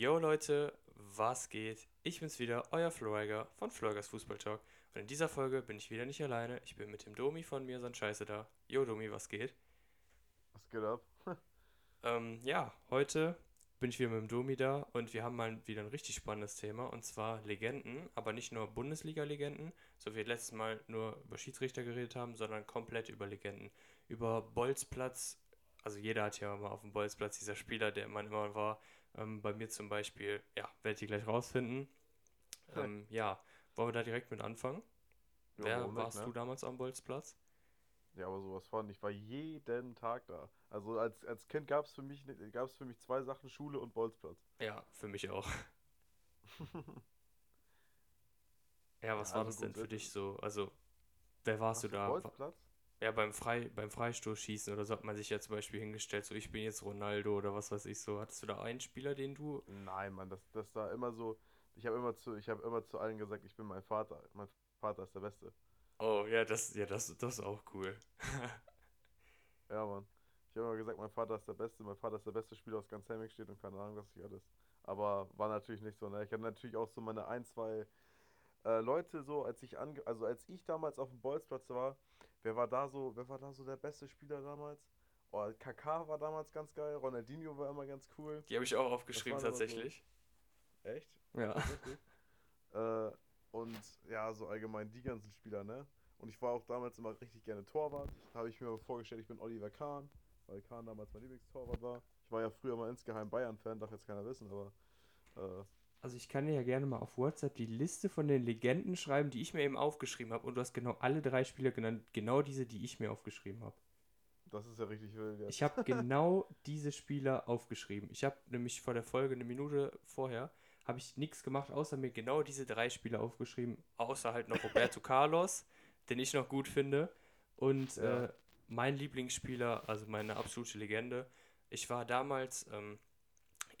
Yo Leute, was geht? Ich bin's wieder, euer Floriger von Florgers Fußball Talk. Und in dieser Folge bin ich wieder nicht alleine. Ich bin mit dem Domi von mir, sein Scheiße da. Yo Domi, was geht? Was geht ab? Ähm, ja, heute bin ich wieder mit dem Domi da und wir haben mal wieder ein richtig spannendes Thema und zwar Legenden, aber nicht nur Bundesliga-Legenden, so wie wir letztes Mal nur über Schiedsrichter geredet haben, sondern komplett über Legenden. Über Bolzplatz, also jeder hat ja mal auf dem Bolzplatz dieser Spieler, der man immer war. Ähm, bei mir zum Beispiel, ja, werdet ihr gleich rausfinden. Ähm, ja, wollen wir da direkt mit anfangen? Ja, Wer nicht, warst ne? du damals am Bolzplatz? Ja, aber sowas von. Ich war jeden Tag da. Also als, als Kind gab es für mich gab's für mich zwei Sachen, Schule und Bolzplatz. Ja, für mich auch. Ja, was Ja, war also das denn für dich so? Also, wer warst du Ach da? Bolzplatz? Ja, beim, Frei, beim Freistoßschießen oder so hat man sich ja zum Beispiel hingestellt, so ich bin jetzt Ronaldo oder was weiß ich so. Hattest du da einen Spieler, den du. Nein, Mann, das, das da immer so. Ich habe immer zu, ich habe immer zu allen gesagt, ich bin mein Vater. Mein Vater ist der Beste. Oh, ja, das, ja, das, das ist auch cool. Ja, Mann. Ich habe immer gesagt, mein Vater ist der Beste, mein Vater ist der beste Spieler aus ganz Hemming steht und keine Ahnung, was ich alles. Aber war natürlich nicht so, ne? Ich hatte natürlich auch so meine ein, zwei äh, Leute so, als ich ange also als ich damals auf dem Bolzplatz war, wer war da so, wer war da so der beste Spieler damals? Oh, Kaká war damals ganz geil, Ronaldinho war immer ganz cool. Die habe ich auch aufgeschrieben aber so- tatsächlich. Echt? Ja. Äh, und ja, so allgemein die ganzen Spieler, ne? Und ich war auch damals immer richtig gerne Torwart. Da habe ich mir vorgestellt, ich bin Oliver Kahn, weil Kahn damals mein Lieblingstorwart war. Ich war ja früher mal insgeheim Bayern-Fan, darf jetzt keiner wissen, aber äh, Also ich kann dir ja gerne mal auf WhatsApp die Liste von den Legenden schreiben, die ich mir eben aufgeschrieben habe. Und du hast genau alle drei Spieler genannt, genau diese, die ich mir aufgeschrieben habe. das ist ja richtig wild. Jetzt. Ich habe genau diese Spieler aufgeschrieben. Ich habe nämlich vor der Folge eine Minute vorher habe ich nichts gemacht, außer mir genau diese drei Spieler aufgeschrieben, außer halt noch Roberto Carlos, den ich noch gut finde und Ja. äh, mein Lieblingsspieler, also meine absolute Legende. Ich war damals ähm,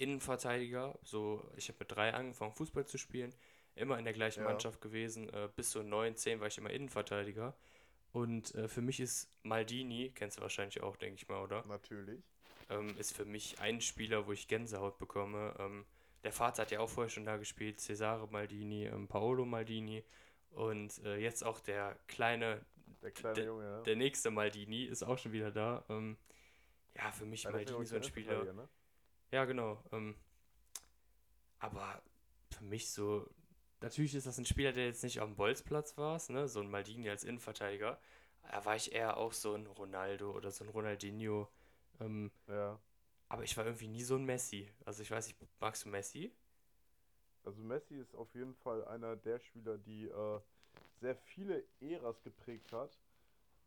Innenverteidiger, so ich habe mit drei angefangen Fußball zu spielen, immer in der gleichen Ja. Mannschaft gewesen, äh, bis so 9, 10 war ich immer Innenverteidiger. Und äh, für mich ist Maldini, kennst du wahrscheinlich auch, denke ich mal, oder? Natürlich. ähm, ist für mich ein Spieler, wo ich Gänsehaut bekomme. Ähm, der Vater hat ja auch vorher schon da gespielt, Cesare Maldini, ähm, Paolo Maldini und äh, jetzt auch der kleine, Der kleine Junge, ja. der nächste Maldini ist auch schon wieder da. Ähm, ja, für mich ja Maldini so ein der Spieler. Ne? Ja, genau. Ähm, aber für mich so, natürlich ist das ein Spieler, der jetzt nicht am Bolzplatz war, ne? so ein Maldini als Innenverteidiger. Da war ich eher auch so ein Ronaldo oder so ein Ronaldinho. Ähm, Ja. aber ich war irgendwie nie so ein Messi. Also ich weiß nicht, magst du Messi? Also Messi ist auf jeden Fall einer der Spieler, die äh, sehr viele Äras geprägt hat.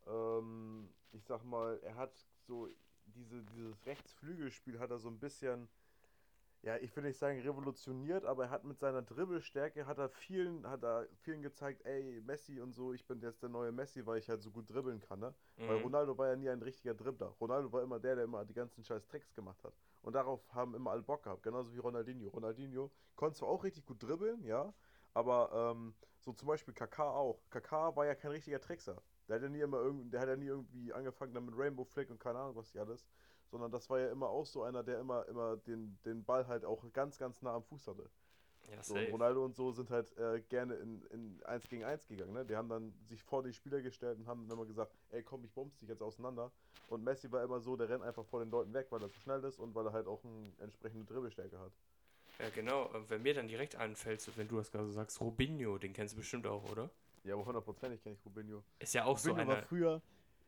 Ähm, ich sag mal, er hat so diese, dieses Rechtsflügelspiel hat er so ein bisschen, ja, ich will nicht sagen revolutioniert, aber er hat mit seiner Dribbelstärke hat er vielen, hat er vielen gezeigt, ey, Messi und so, ich bin jetzt der neue Messi, weil ich halt so gut dribbeln kann, ne? Weil Mhm. Ronaldo war ja nie ein richtiger Dribbler. Ronaldo war immer der, der immer die ganzen scheiß Tricks gemacht hat. Und darauf haben immer alle Bock gehabt, genauso wie Ronaldinho. Ronaldinho konnte zwar auch richtig gut dribbeln, ja, aber ähm, so zum Beispiel Kaká auch. Kaká war ja kein richtiger Trickser. Der hat ja nie immer irgend, der hat ja nie irgendwie angefangen dann mit Rainbow Flick und keine Ahnung was die alles. Sondern das war ja immer auch so einer, der immer, immer den, den Ball halt auch ganz, ganz nah am Fuß hatte. Ja, So, und. Ronaldo und so sind halt äh, gerne in, in 1 gegen 1 gegangen. Ne? Die haben dann sich vor die Spieler gestellt und haben dann immer gesagt, ey komm, ich bombs dich jetzt auseinander. Und Messi war immer so, der rennt einfach vor den Leuten weg, weil er zu schnell ist und weil er halt auch eine entsprechende Dribbelstärke hat. Ja, genau. Äh, Wenn mir dann direkt anfällt, so wenn du das gerade so sagst, Robinho, den kennst du bestimmt auch, oder? Ja, aber hundertprozentig kenne ich Rubinho. Ist ja auch so Rubinho war einer. früher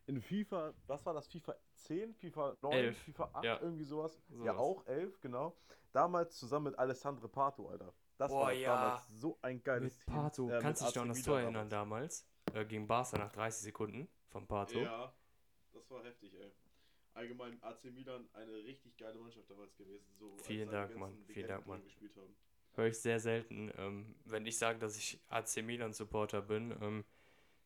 in FIFA, was war das? FIFA 10, FIFA 9, Elf, FIFA 8, ja. irgendwie sowas. Ja, Sowas. auch 11, genau. Damals zusammen mit Alessandro Pato, Alter. Das Boah, war ja. damals so ein geiles Mit Team. Pato. äh, Kannst du dich noch an das Tor erinnern damals? Äh, gegen Barca nach 30 Sekunden von Pato. Ja, das war heftig, ey. Allgemein AC Milan eine richtig geile Mannschaft damals gewesen. So, Vielen Dank, Mann. Vielen Dank, Mann. Gespielt haben. Höre ich sehr selten. Ähm, wenn ich sage, dass ich AC Milan Supporter bin, ähm,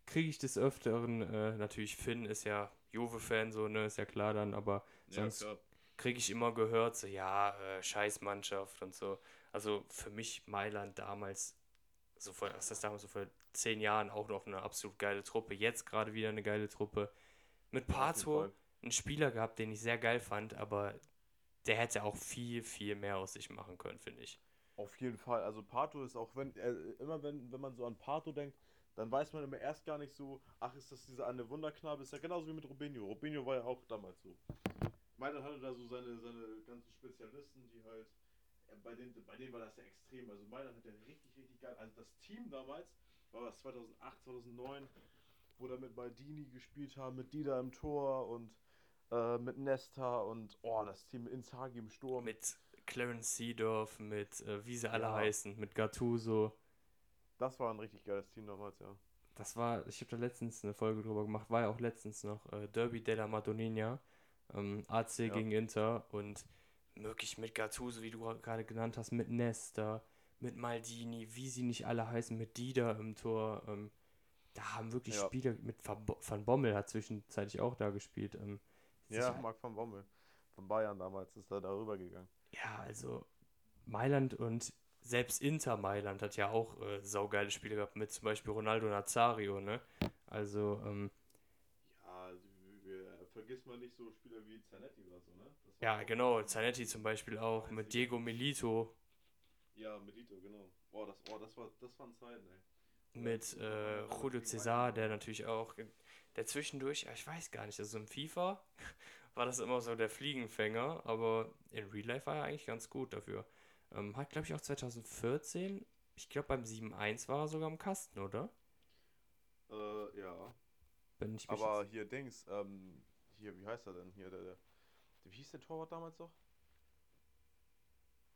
kriege ich des Öfteren, äh, natürlich Finn ist ja Juve-Fan, so, ne, ist ja klar dann, aber sonst kriege ich immer gehört, so, ja, äh, Scheißmannschaft und so. Also für mich Mailand damals, so vor, was das damals, so vor zehn Jahren auch noch eine absolut geile Truppe. Jetzt gerade wieder eine geile Truppe. Mit Ja, Pato einen Spieler gehabt, den ich sehr geil fand, aber der hätte auch viel, viel mehr aus sich machen können, finde ich. Auf jeden Fall. Also Pato ist auch, wenn, äh, immer wenn, wenn man so an Pato denkt, dann weiß man immer erst gar nicht so, ach, ist das dieser eine Wunderknabe? Ist ja genauso wie mit Robinho. Robinho war ja auch damals so. Mailand hatte da so seine, seine ganzen Spezialisten, die halt, äh, bei denen, bei denen war das ja extrem. Also Mailand hat ja richtig, richtig geil. Also das Team damals, war das 2008, 2009, wo da mit Maldini gespielt haben, mit Dida im Tor und äh, mit Nesta und, oh, das Team Inzaghi im Sturm. Mit Clarence Seedorf, mit, äh, wie sie alle Ja. heißen, mit Gattuso. Das war ein richtig geiles Team damals, ja. Das war, ich habe da letztens eine Folge drüber gemacht, war ja auch letztens noch äh, Derby della Madonnina, ähm, AC Ja. gegen Inter und wirklich mit Gattuso, wie du gerade genannt hast, mit Nesta, mit Maldini, wie sie nicht alle heißen, mit Dida im Tor. Ähm, da haben wirklich Ja. Spieler, mit Van, Bo Van Bommel hat zwischenzeitlich auch da gespielt. Ähm, Ja, Marc van Bommel. Von Bayern damals ist er darüber gegangen. Ja, also Mailand und selbst Inter Mailand hat ja auch äh, saugeile Spiele gehabt, mit zum Beispiel Ronaldo Nazario, ne? Also, ähm, Ja, also, wir, vergisst man nicht so Spieler wie Zanetti oder so, ne? Ja, genau. Zanetti zum Beispiel auch mit Diego Milito, Ja, Melito, genau. Oh, das, oh, das, war, das waren Zeiten, ey. mit äh, Julio Cesar, der natürlich auch, der zwischendurch, ja, ich weiß gar nicht, also im FIFA war das immer so der Fliegenfänger, aber in Real Life war er eigentlich ganz gut dafür. Ähm, hat, glaube ich, auch 2014, ich glaube beim 7-1 war er sogar im Kasten, oder? Äh, ja. Bin ich Aber jetzt- hier Dings, ähm, hier, wie heißt er denn? Hier, der, der, wie hieß der Torwart damals noch?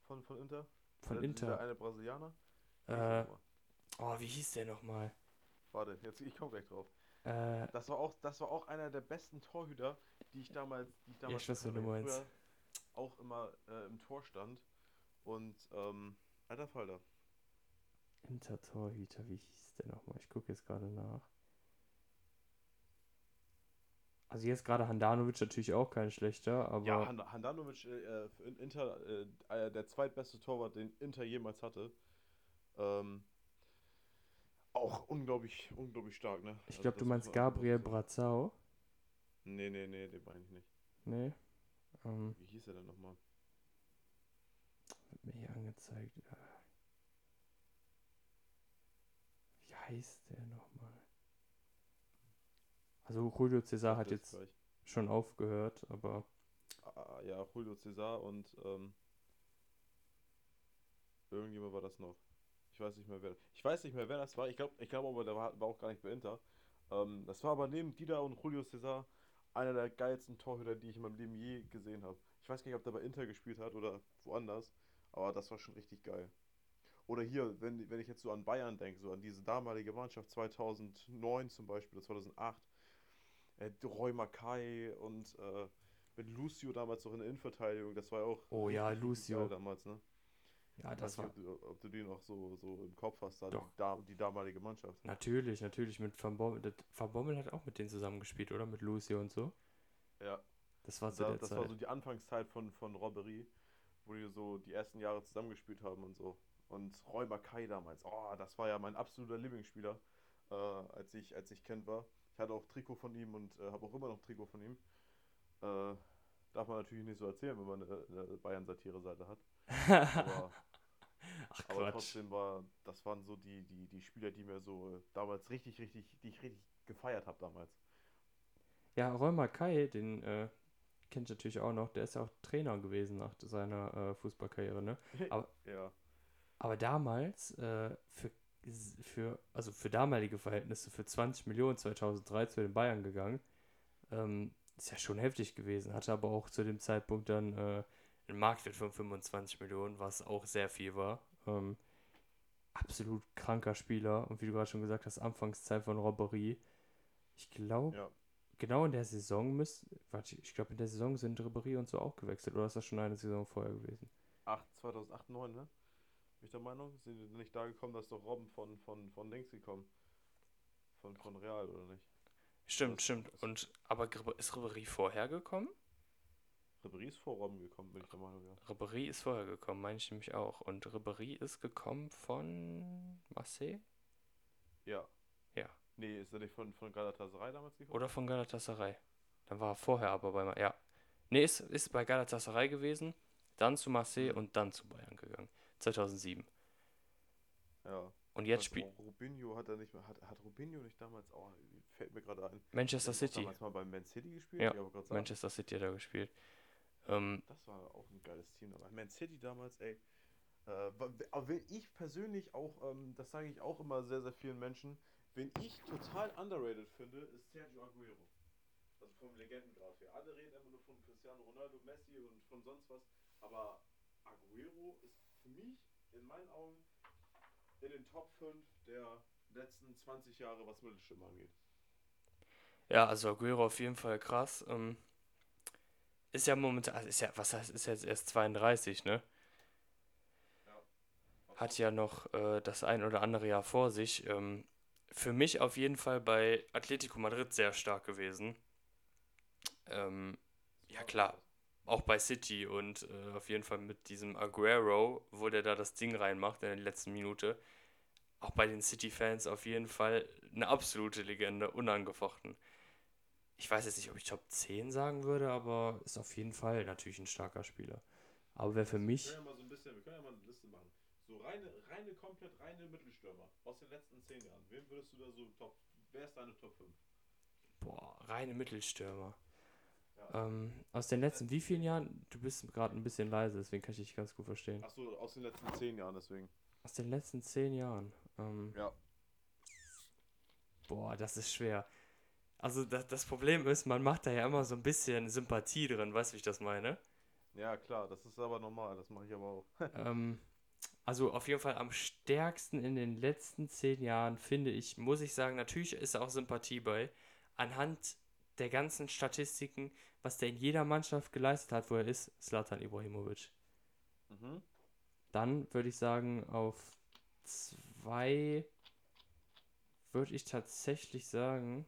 Von, von Inter? von der, Inter. eine Brasilianer? Äh, der oh, wie hieß der nochmal? Warte, jetzt, ich komme gleich drauf. Äh, Das war auch, das war auch einer der besten Torhüter, die ich damals, die ich damals ich wen du früher auch immer äh, im Tor stand. Und ähm, alter Falter. Inter-Torhüter, wie hieß der nochmal? Ich gucke jetzt gerade nach. Also jetzt gerade Handanovic natürlich auch kein schlechter, aber Ja, Han Handanovic äh, für In- Inter, äh, äh, der zweitbeste Torwart, den Inter jemals hatte. Ähm, auch unglaublich, unglaublich stark, ne? ich Also glaube, du das meinst Gabriel. Brazau. Nee, nee, nee, den meine ich nicht. Nee. Ähm, Wie hieß er denn nochmal? wird mir hier angezeigt. Äh, Wie heißt der nochmal? Also Julio Cesar hat jetzt gleich. schon aufgehört, aber Ah, ja, Julio Cesar und ähm, irgendjemand war das noch. Ich weiß nicht mehr wer. Ich weiß nicht mehr wer das war. Ich glaube, ich glaube aber der war, war auch gar nicht bei Inter. Ähm, das war aber neben Dida und Julio Cesar einer der geilsten Torhüter, die ich in meinem Leben je gesehen habe. Ich weiß gar nicht, ob der bei Inter gespielt hat oder woanders, aber das war schon richtig geil. Oder hier, wenn, wenn ich jetzt so an Bayern denke, so an diese damalige Mannschaft 2009 zum Beispiel, oder 2008, äh, Roy Mackay und äh, mit Lucio damals noch in der Innenverteidigung, das war ja auch Oh ja, Lucio. damals, ne? Ja, das weiß war nicht, ob, du, ob du die noch so, so im Kopf hast, da die, die damalige Mannschaft. natürlich, natürlich mit Van Bommel. Van Bommel hat auch mit denen zusammengespielt, oder? Mit Lucio und so. Ja, Das war zu da, das Zeit. war so die Anfangszeit von, von Robbery, wo die so die ersten Jahre zusammengespielt haben und so. Und Roy Mackay damals, oh, das war ja mein absoluter Lieblingsspieler, äh, als ich, als ich Kind war. Ich hatte auch Trikot von ihm und äh, habe auch immer noch Trikot von ihm. Äh, darf man natürlich nicht so erzählen, wenn man eine, eine Bayern-Satire-Seite hat. Aber, Ach aber Quatsch. trotzdem war, das waren so die, die, die Spieler, die mir so äh, damals richtig, richtig, die ich richtig gefeiert habe damals. Ja, Roy Kai, den äh, kennt ihr natürlich auch noch. Der ist ja auch Trainer gewesen nach seiner äh, Fußballkarriere, ne? Aber- ja. Aber damals, äh, für, für, also für damalige Verhältnisse, für 20 Millionen 2003 zu den Bayern gegangen, ähm, ist ja schon heftig gewesen. Hatte aber auch zu dem Zeitpunkt dann einen Marktwert von 25 Millionen, was auch sehr viel war. Ähm, absolut kranker Spieler und wie du gerade schon gesagt hast, Anfangszeit von Robbery. Ich glaube, Ja. genau in der Saison müsst, warte, ich glaube in der Saison sind Ribéry und so auch gewechselt oder ist das schon eine Saison vorher gewesen? 8, 2008, 9, ne? Bin ich der Meinung? Sind die nicht da gekommen, dass doch Robben von, von, von Dings gekommen? Von, von Real, oder nicht? Stimmt, Das- stimmt. Und aber ist Ribéry vorher gekommen? Ribéry ist vor Robben gekommen, bin ich der Meinung, ja. Ribéry ist vorher gekommen, meine ich nämlich auch. Und Ribéry ist gekommen von Marseille Ja. Ja. Nee, ist er nicht von, von Galatasaray damals gekommen? oder von Galatasaray. Dann war er vorher aber bei Ma- ja. Nee, ist, ist bei Galatasaray gewesen, dann zu Marseille Mhm. und dann zu Bayern gegangen. 2007. Ja. Und jetzt spielt Rubinho hat er nicht mehr, hat, hat Rubinho nicht damals auch, fällt mir gerade ein. Manchester City. damals mal bei Man City gespielt? Ja, Manchester City hat er gespielt. Ähm, Das war auch ein geiles Team. Aber Man City damals, ey. Äh, aber wenn ich persönlich auch, ähm, das sage ich auch immer sehr, sehr vielen Menschen, wen ich total underrated finde, ist Sergio Aguero. Also vom Legendengrad her. Alle reden immer nur von Cristiano Ronaldo, Messi und von sonst was. Aber Aguero ist für mich in meinen Augen in den Top 5 der letzten 20 Jahre, was Mittelstürmer angeht. ja, also Aguero auf jeden Fall krass. Ähm, ist ja momentan, also ist ja, was heißt, ist jetzt erst 32, ne? Hat ja noch äh, das ein oder andere Jahr vor sich. Ähm, für mich auf jeden Fall bei Atletico Madrid sehr stark gewesen. Ähm, ja, klar. auch bei City und äh, auf jeden Fall mit diesem Aguero, wo der da das Ding reinmacht in der letzten Minute. Auch bei den City-Fans auf jeden Fall eine absolute Legende, unangefochten. Ich weiß jetzt nicht, ob ich Top 10 sagen würde, aber ist auf jeden Fall natürlich ein starker Spieler. Aber wer für Wir mich, können ja mal so ein bisschen, wir können ja mal eine Liste machen. So reine, reine, komplett reine Mittelstürmer aus den letzten 10 Jahren. Wen würdest du da so top, wer ist deine Top 5? boah, reine Mittelstürmer. Ja. Ähm, aus den letzten wie vielen Jahren? Du bist gerade ein bisschen leise, deswegen kann ich dich ganz gut verstehen. Achso, aus den letzten 10 Jahren deswegen. Aus den letzten zehn Jahren. Ähm, Ja. Boah, das ist schwer. Also das, das Problem ist, man macht da ja immer so ein bisschen Sympathie drin, weißt du, wie ich das meine? Ja, klar, das ist aber normal, das mache ich aber auch. ähm, also auf jeden Fall am stärksten in den letzten zehn Jahren, finde ich, muss ich sagen, natürlich ist auch Sympathie bei. Anhand der ganzen Statistiken, was der in jeder Mannschaft geleistet hat, wo er ist, Zlatan Ibrahimovic. Mhm. Dann würde ich sagen, auf zwei würde ich tatsächlich sagen.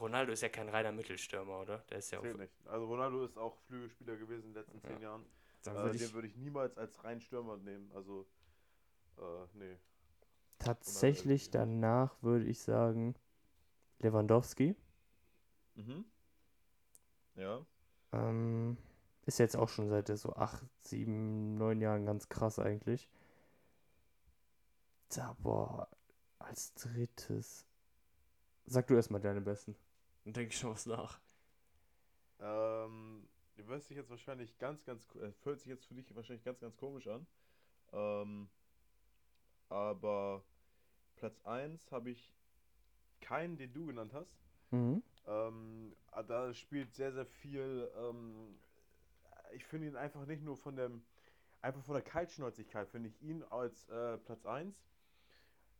Ronaldo ist ja kein reiner Mittelstürmer, oder? Der ist ja auf. nicht. Also Ronaldo ist auch Flügelspieler gewesen in den letzten 10 Ja. Jahren. Äh, würde den ich würde ich niemals als rein Stürmer nehmen. Also, äh, nee. tatsächlich danach würde ich sagen Lewandowski. Mhm. Ja. Ähm, ist jetzt auch schon seit so acht, sieben, neun Jahren ganz krass eigentlich. Da, boah, als drittes. Sag du erstmal deine besten. Dann denke ich schon was nach. Ähm, du wirst dich jetzt wahrscheinlich ganz, ganz, äh, fühlt sich jetzt für dich wahrscheinlich ganz, ganz komisch an. Ähm, aber Platz 1 habe ich keinen, den du genannt hast. Mhm. Ähm, ah, da spielt sehr, sehr viel. Ähm, ich finde ihn einfach nicht nur von dem, einfach von der Kaltschnäuzigkeit, finde ich ihn als äh, Platz 1.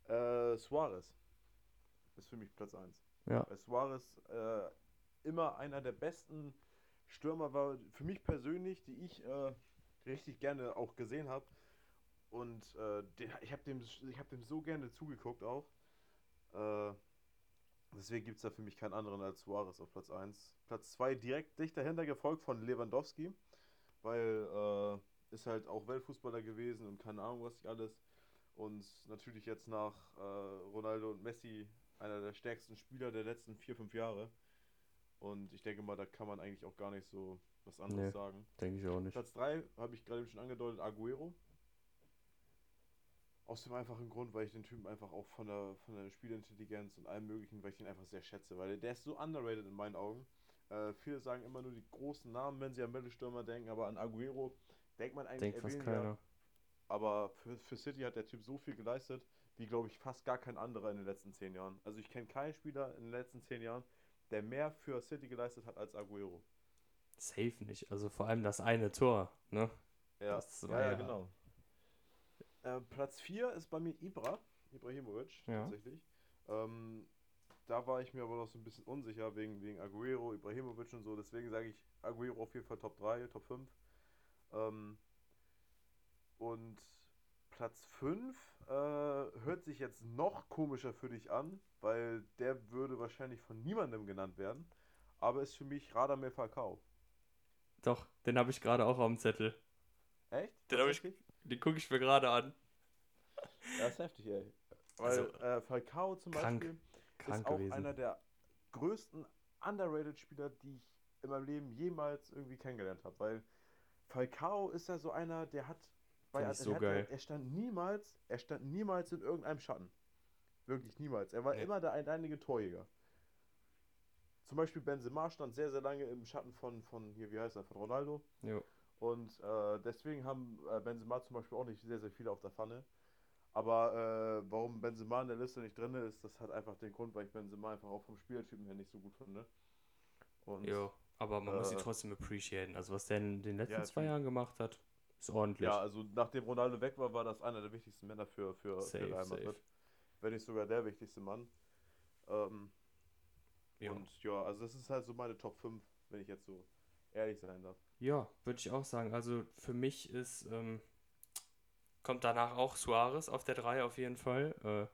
Äh, Suarez ist für mich Platz 1. Ja. Weil Suarez äh, immer einer der besten Stürmer war, für mich persönlich, die ich äh, richtig gerne auch gesehen habe. Und äh, den, ich habe dem, ich hab dem so gerne zugeguckt auch. Äh, deswegen gibt es da für mich keinen anderen als Suarez auf Platz 1. Platz 2 direkt dicht dahinter gefolgt von Lewandowski, weil äh, ist halt auch Weltfußballer gewesen und keine Ahnung was nicht alles. Und natürlich jetzt nach äh, Ronaldo und Messi einer der stärksten Spieler der letzten vier, fünf Jahre. Und ich denke mal, da kann man eigentlich auch gar nicht so was anderes Nee. sagen. Denke ich auch nicht. Platz 3 habe ich gerade schon angedeutet, Aguero. Aus dem einfachen Grund, weil ich den Typen einfach auch von der, von der Spielintelligenz und allem möglichen, weil ich ihn einfach sehr schätze. Weil der ist so underrated in meinen Augen. Äh, viele sagen immer nur die großen Namen, wenn sie an Mittelstürmer denken, aber an Aguero denkt man eigentlich Denkt fast keiner. Aber für, für City hat der Typ so viel geleistet, wie glaube ich fast gar kein anderer in den letzten zehn Jahren. Also ich kenne keinen Spieler in den letzten zehn Jahren, der mehr für City geleistet hat als Aguero. Safe nicht. Also vor allem das eine Tor, ne? Ja, Das ja, war ja, ja- genau. Äh, Platz 4 ist bei mir Ibra, Ibrahimovic, Ja. tatsächlich. Ähm, da war ich mir aber noch so ein bisschen unsicher wegen, wegen Aguero, Ibrahimovic und so. Deswegen sage ich Aguero auf jeden Fall Top 3, Top 5. Ähm, und Platz 5 äh, hört sich jetzt noch komischer für dich an, weil der würde wahrscheinlich von niemandem genannt werden. Aber ist für mich Radamel Falcao. Doch, den habe ich gerade auch auf dem Zettel. Echt? Den ich-? Den gucke ich mir gerade an. Ja, ist heftig, ey. Weil Also, äh, Falcao zum krank. Beispiel Krank ist auch gewesen. einer der größten underrated Spieler, die ich in meinem Leben jemals irgendwie kennengelernt habe. Weil Falcao ist ja so einer, der hat Find ich so er, geil. er stand niemals, er stand niemals in irgendeinem Schatten. Wirklich niemals. Er war Nee. immer der alleinige Torjäger. Zum Beispiel Benzema stand sehr, sehr lange im Schatten von, von hier, wie heißt er, von Ronaldo. Jo. Und äh, deswegen haben äh, Benzema zum Beispiel auch nicht sehr, sehr viele auf der Pfanne. Aber äh, warum Benzema in der Liste nicht drin ist, das hat einfach den Grund, weil ich Benzema einfach auch vom Spielertypen her nicht so gut finde. Und Jo. Aber man muss ihn Äh, trotzdem appreciaten. Also was der in den letzten Ja, zwei. Jahren gemacht hat, ist ordentlich. ja, also nachdem Ronaldo weg war, war das einer der wichtigsten Männer für, für, Safe, für Real Madrid. Wenn nicht sogar der wichtigste Mann. Ähm, Ja. Und ja, also das ist halt so meine Top 5, wenn ich jetzt so ehrlich sein darf. Ja, würde ich auch sagen. Also für mich ist, ähm, kommt danach auch Suarez auf der 3 auf jeden Fall. Äh,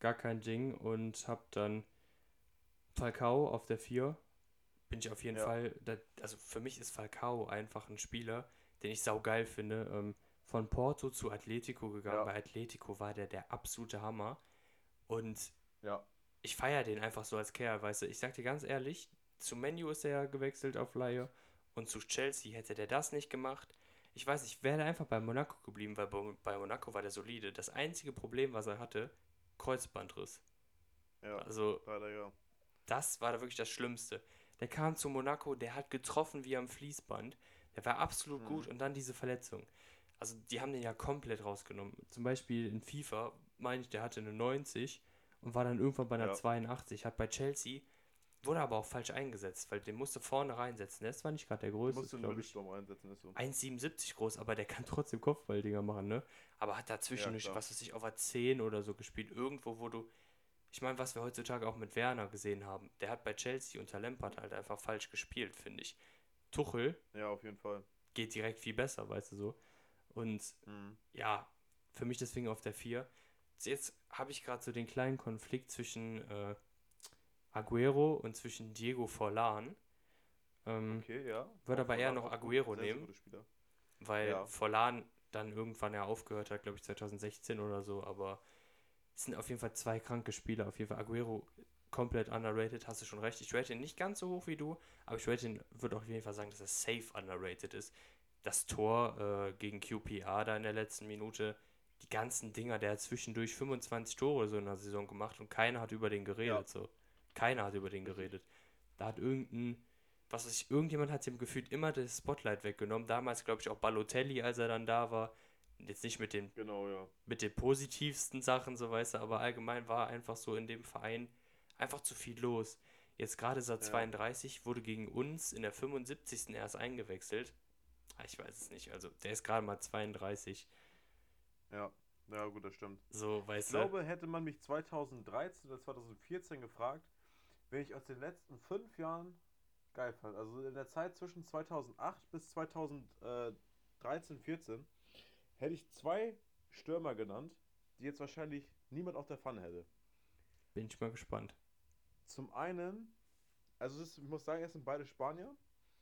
gar kein Ding. Und hab dann Falcao auf der 4. Bin ich auf jeden Ja. Fall, da, also für mich ist Falcao einfach ein Spieler, den ich saugeil finde. Ähm, von Porto zu Atletico gegangen. Ja. Bei Atletico war der der absolute Hammer. Und Ja, ich feiere den einfach so als Kerl, weißt du. Ich sag dir ganz ehrlich, zu Menu ist er ja gewechselt auf Laie und zu Chelsea hätte der das nicht gemacht. Ich weiß nicht, wäre einfach bei Monaco geblieben, weil bei bei Monaco war der solide. Das einzige Problem, was er hatte, Kreuzbandriss. ja, Also leider ja. das war da wirklich das Schlimmste. Der kam zu Monaco, der hat getroffen wie am Fließband. Der war absolut Mhm. gut und dann diese Verletzung. Also die haben den ja komplett rausgenommen. Zum Beispiel in FIFA, meine ich, der hatte eine 90 und war dann irgendwann bei einer Ja. 82. Hat bei Chelsea, wurde aber auch falsch eingesetzt, weil den musste vorne reinsetzen. Der ist zwar nicht gerade der größte, musst einen glaube ich. Mittelsturm einsetzen, ist so. 1,77 groß, aber der kann trotzdem Kopfballdinger machen, ne? Aber hat dazwischen Ja, was weiß ich, auf der 10 oder so gespielt. Irgendwo, wo du. Ich meine, was wir heutzutage auch mit Werner gesehen haben, der hat bei Chelsea unter Lampard halt einfach falsch gespielt, finde ich. Tuchel Ja, auf jeden Fall. geht direkt viel besser, weißt du so. Und Mhm. ja, für mich deswegen auf der 4. Jetzt habe ich gerade so den kleinen Konflikt zwischen äh, Aguero und zwischen Diego Forlan. Ähm, Okay, ja. Würde aber eher noch Aguero sehr, sehr nehmen. Spieler. weil Ja. Forlan dann irgendwann ja aufgehört hat, glaube ich 2016 oder so, aber es sind auf jeden Fall zwei kranke Spieler. Auf jeden Fall Aguero komplett underrated, hast du schon recht. Ich rate ihn nicht ganz so hoch wie du, aber ich rate ihn, würde auf jeden Fall sagen, dass er safe underrated ist. Das Tor äh, gegen QPR da in der letzten Minute, die ganzen Dinger, der hat zwischendurch 25 Tore so in der Saison gemacht und keiner hat über den geredet. Ja. So. Keiner hat über den geredet. Da hat irgendein, was weiß ich, irgendjemand hat dem gefühlt immer das Spotlight weggenommen. Damals, glaube ich, auch Balotelli, als er dann da war. Jetzt nicht mit den, Genau, ja. mit den positivsten Sachen, so weißt du, aber allgemein war einfach so in dem Verein einfach zu viel los. Jetzt gerade ist er Ja. 32, wurde gegen uns in der 75. erst eingewechselt. Ah, Ich weiß es nicht, also der ist gerade mal 32. Ja, ja, gut, das stimmt. So, Ich weißt du. glaube, hätte man mich 2013 oder 2014 gefragt, wenn ich aus den letzten fünf Jahren geil fand. Also in der Zeit zwischen 2008 bis 2013, 14 hätte ich zwei Stürmer genannt, die jetzt wahrscheinlich niemand auf der Pfanne hätte. Bin ich mal gespannt. Zum einen, also ist, ich muss sagen, es sind beide Spanier,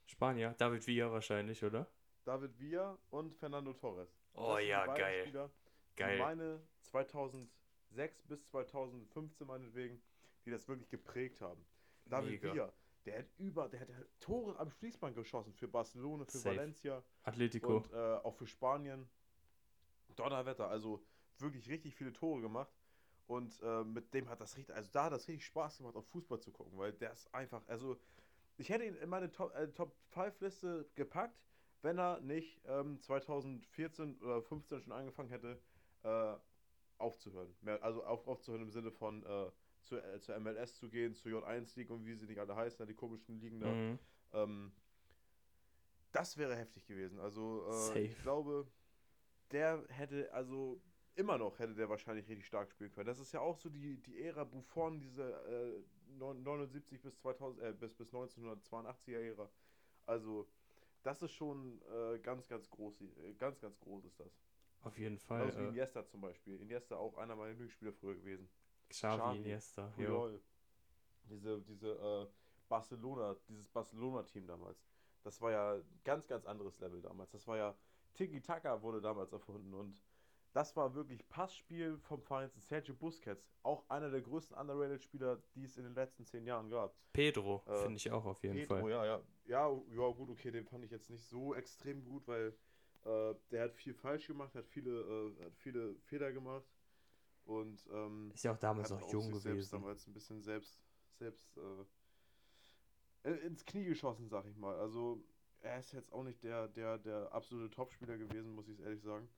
Spanier, David Villa wahrscheinlich, oder? David Villa und Fernando Torres. Oh ja, geil. Spieler, Geil. meine 2006 bis 2015 meinetwegen, die das wirklich geprägt haben. David Mega. Villa, der hat über, der hat Tore am Schließband geschossen für Barcelona, für Safe. Valencia Atletico. und äh, auch für Spanien. Donnerwetter, also wirklich richtig viele Tore gemacht. Und äh, mit dem hat das richtig, also da hat das richtig Spaß gemacht, auf Fußball zu gucken, weil der ist einfach, also ich hätte ihn in meine Top, äh, Top 5 Liste gepackt, wenn er nicht ähm, 2014 oder 15 schon angefangen hätte, äh, aufzuhören. Also auf, aufzuhören im Sinne von äh, zur, äh, zur MLS zu gehen, zur J1 League und wie sie nicht alle heißen, die komischen Ligen da. Mhm. Ähm, das wäre heftig gewesen. Also äh, ich glaube, der hätte, also immer noch hätte der wahrscheinlich richtig stark spielen können. Das ist ja auch so die, die Ära Buffon, diese äh, 79 bis 2000, äh, bis, bis 1982er Ära. Also das ist schon äh, ganz, ganz groß, äh, ganz, ganz groß ist das. Auf jeden Fall. Genauso wie Iniesta zum Beispiel. Iniesta auch einer meiner Lieblingsspieler früher gewesen. Xavi, Xavi, Iniesta. Puyol. Diese, diese äh, Barcelona, dieses Barcelona-Team damals. Das war ja ganz, ganz anderes Level damals. Das war ja Tiki Taka wurde damals erfunden und das war wirklich Passspiel vom Feinsten. Sergio Busquets, auch einer der größten underrated Spieler, die es in den letzten zehn Jahren gab. Pedro, Äh, finde ich auch auf jeden Pedro, Fall. ja, ja. Ja, ja, gut, okay, den fand ich jetzt nicht so extrem gut, weil äh, der hat viel falsch gemacht, hat viele, äh, hat viele Fehler gemacht und ähm, Ist ja auch damals noch jung sich selbst gewesen. damals ein bisschen selbst, selbst äh, in- ins Knie geschossen, sag ich mal. Also er ist jetzt auch nicht der, der, der absolute Topspieler gewesen, muss ich ehrlich sagen.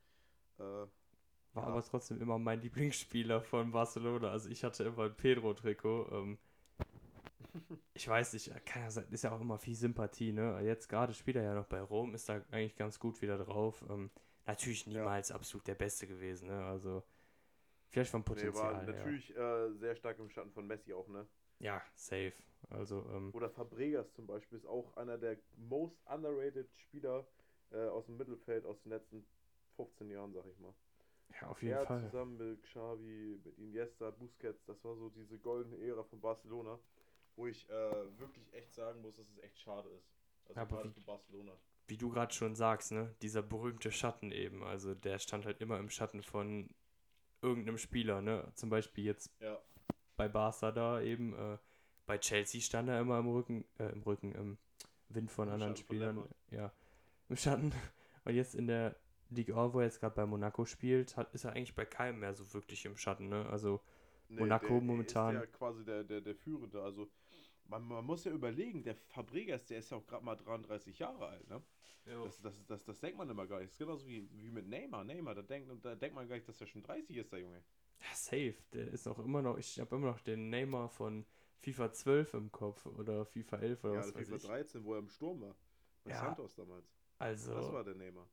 War ja. aber trotzdem immer mein Lieblingsspieler von Barcelona. Also ich hatte immer ein Pedro-Trikot. Ähm, ich weiß nicht, kann ja sein, ist ja auch immer viel Sympathie, ne? Jetzt gerade spielt er ja noch bei Rom, ist da eigentlich ganz gut wieder drauf. Ähm, natürlich Ja. niemals absolut der Beste gewesen, ne? Also vielleicht vom nee, Potenzial war her. natürlich äh, sehr stark im Schatten von Messi auch, ne? Ja, safe. Also, ähm, Oder Fabregas zum Beispiel ist auch einer der most underrated Spieler äh, aus dem Mittelfeld aus den letzten 15 Jahren, sag ich mal. Ja, auf jeden er Fall. zusammen mit Xavi, mit Iniesta, Busquets, das war so diese goldene Ära von Barcelona, wo ich äh, wirklich echt sagen muss, dass es echt schade ist. Also Aber gerade wie- für Barcelona. Wie du gerade schon sagst, ne? Dieser berühmte Schatten eben. Also der stand halt immer im Schatten von irgendeinem Spieler, ne? Zum Beispiel jetzt Ja, bei Barca da eben. Äh, bei Chelsea stand er immer im Rücken, äh, im Rücken, im Wind von Im anderen Schatten von Spielern. Lampard. ja, im Schatten. Und jetzt in der Ligue 1, wo er jetzt gerade bei Monaco spielt, hat, ist er eigentlich bei keinem mehr so wirklich im Schatten, ne? Also, nee, Monaco der, momentan. Ist ja quasi der, der, der Führende. Also man, man muss ja überlegen, der Fabregas, der ist ja auch gerade mal 33 Jahre alt, ne? Das, das, das, das denkt man immer gar nicht. Das ist genauso wie, wie mit Neymar. Neymar, da denkt, da denkt man gar nicht, dass er schon 30 ist, der Junge. ja, safe. Der ist auch immer noch, ich habe immer noch den Neymar von FIFA 12 im Kopf oder FIFA 11 oder Ja, was also weiß FIFA ich. 13, wo er im Sturm war. Bei Ja. Santos damals. Also, Das war der Neymar.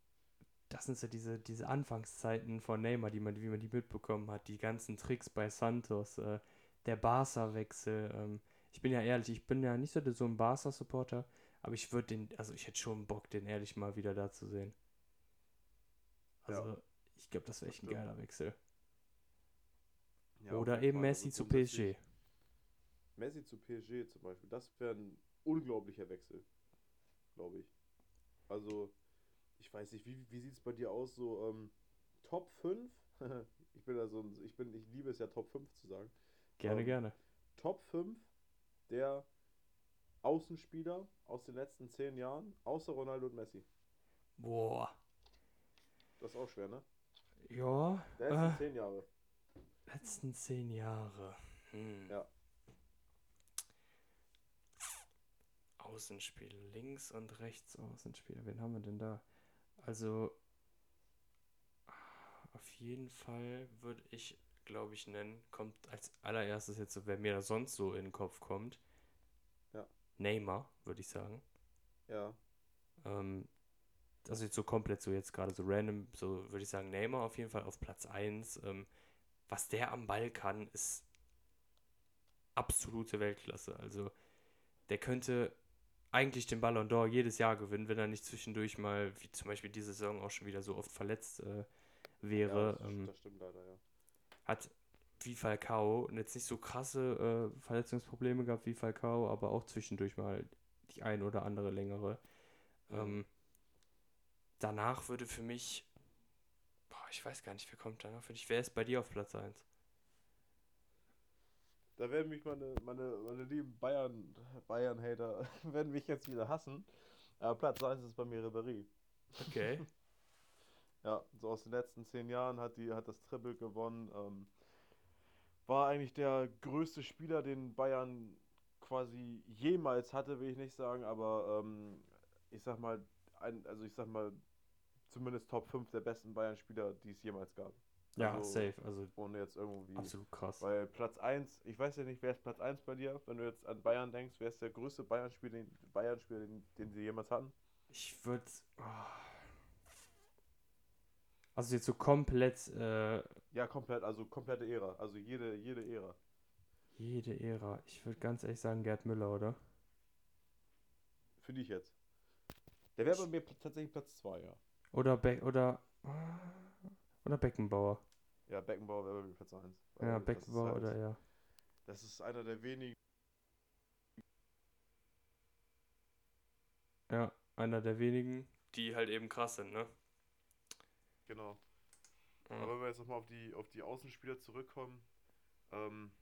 Das sind so diese, diese Anfangszeiten von Neymar, die man, wie man die mitbekommen hat, die ganzen Tricks bei Santos, äh, der Barca-Wechsel. Ähm, ich bin ja ehrlich, ich bin ja nicht so, so ein Barca-Supporter, aber ich würde den, also ich hätte schon Bock, den ehrlich mal wieder da zu sehen. Ja. Also, ich glaube, das wäre echt ein geiler Wechsel. Ja, Oder eben Fall. Messi Also zu PSG. Messi zu PSG zum Beispiel, das wäre ein unglaublicher Wechsel, glaube ich. Also, ich weiß nicht, wie, wie sieht es bei dir aus, so ähm, Top 5? ich bin da so ein, ich bin, ich liebe es ja Top 5 zu sagen. Gerne, Ähm, gerne. Top 5 der Außenspieler aus den letzten 10 Jahren, außer Ronaldo und Messi. Boah. Das ist auch schwer, ne? Ja, Der letzten äh, 10 Jahre. letzten zehn Jahre. Hm. Ja. Außenspieler, links und rechts Außenspieler. Wen haben wir denn da? Also, auf jeden Fall würde ich, glaube ich, nennen, kommt als allererstes jetzt wer mir da sonst so in den Kopf kommt. Ja. Neymar, würde ich sagen. Ja. Ähm, also jetzt so komplett so jetzt gerade so random, so würde ich sagen, Neymar auf jeden Fall auf Platz 1. Ähm, was der am Ball kann, ist absolute Weltklasse. Also der könnte eigentlich den Ballon d'Or jedes Jahr gewinnen, wenn er nicht zwischendurch mal, wie zum Beispiel diese Saison auch schon wieder so oft verletzt äh, ja wäre. das, ähm, das stimmt leider, ja. hat wie Falcao jetzt nicht so krasse äh, Verletzungsprobleme gehabt wie Falcao, aber auch zwischendurch mal die ein oder andere längere. Mhm. Ähm, danach würde für mich, boah, ich weiß gar nicht, wer kommt danach für dich. Wer ist bei dir auf Platz 1? Da werden mich meine, meine, meine lieben Bayern, Bayern-Hater werden mich jetzt wieder hassen. Aber Platz 1 ist bei mir Ribéry. Okay. Ja, so aus den letzten zehn Jahren hat, die, hat das Triple gewonnen. Ähm, war eigentlich der größte Spieler, den Bayern quasi jemals hatte, will ich nicht sagen, aber ähm, ich sag mal, ein, also ich sag mal, zumindest Top 5 der besten Bayern-Spieler, die es jemals gab. Ja, Also, safe. Also Ohne jetzt irgendwie. absolut krass. Weil Platz 1, ich weiß ja nicht, wer ist Platz 1 bei dir, wenn du jetzt an Bayern denkst, wer ist der größte Bayern-Spieler, den, Bayern den, den sie jemals hatten? Ich würde. Also jetzt so komplett äh, Ja, komplett, also komplette Ära, also jede, jede Ära. jede Ära. Ich würde ganz ehrlich sagen Gerd Müller, oder? Für dich jetzt. Der wäre bei mir tatsächlich Platz 2, ja. Oder Beck oder oder Beckenbauer. Ja, Beckenbauer wäre bei mir Platz 1. Ja, Beckenbauer oder ja. Das ist einer der wenigen. Ja, einer der wenigen, die halt eben krass sind, ne? Genau. Mhm. Aber wenn wir jetzt nochmal auf die, auf die Außenspieler zurückkommen, ähm,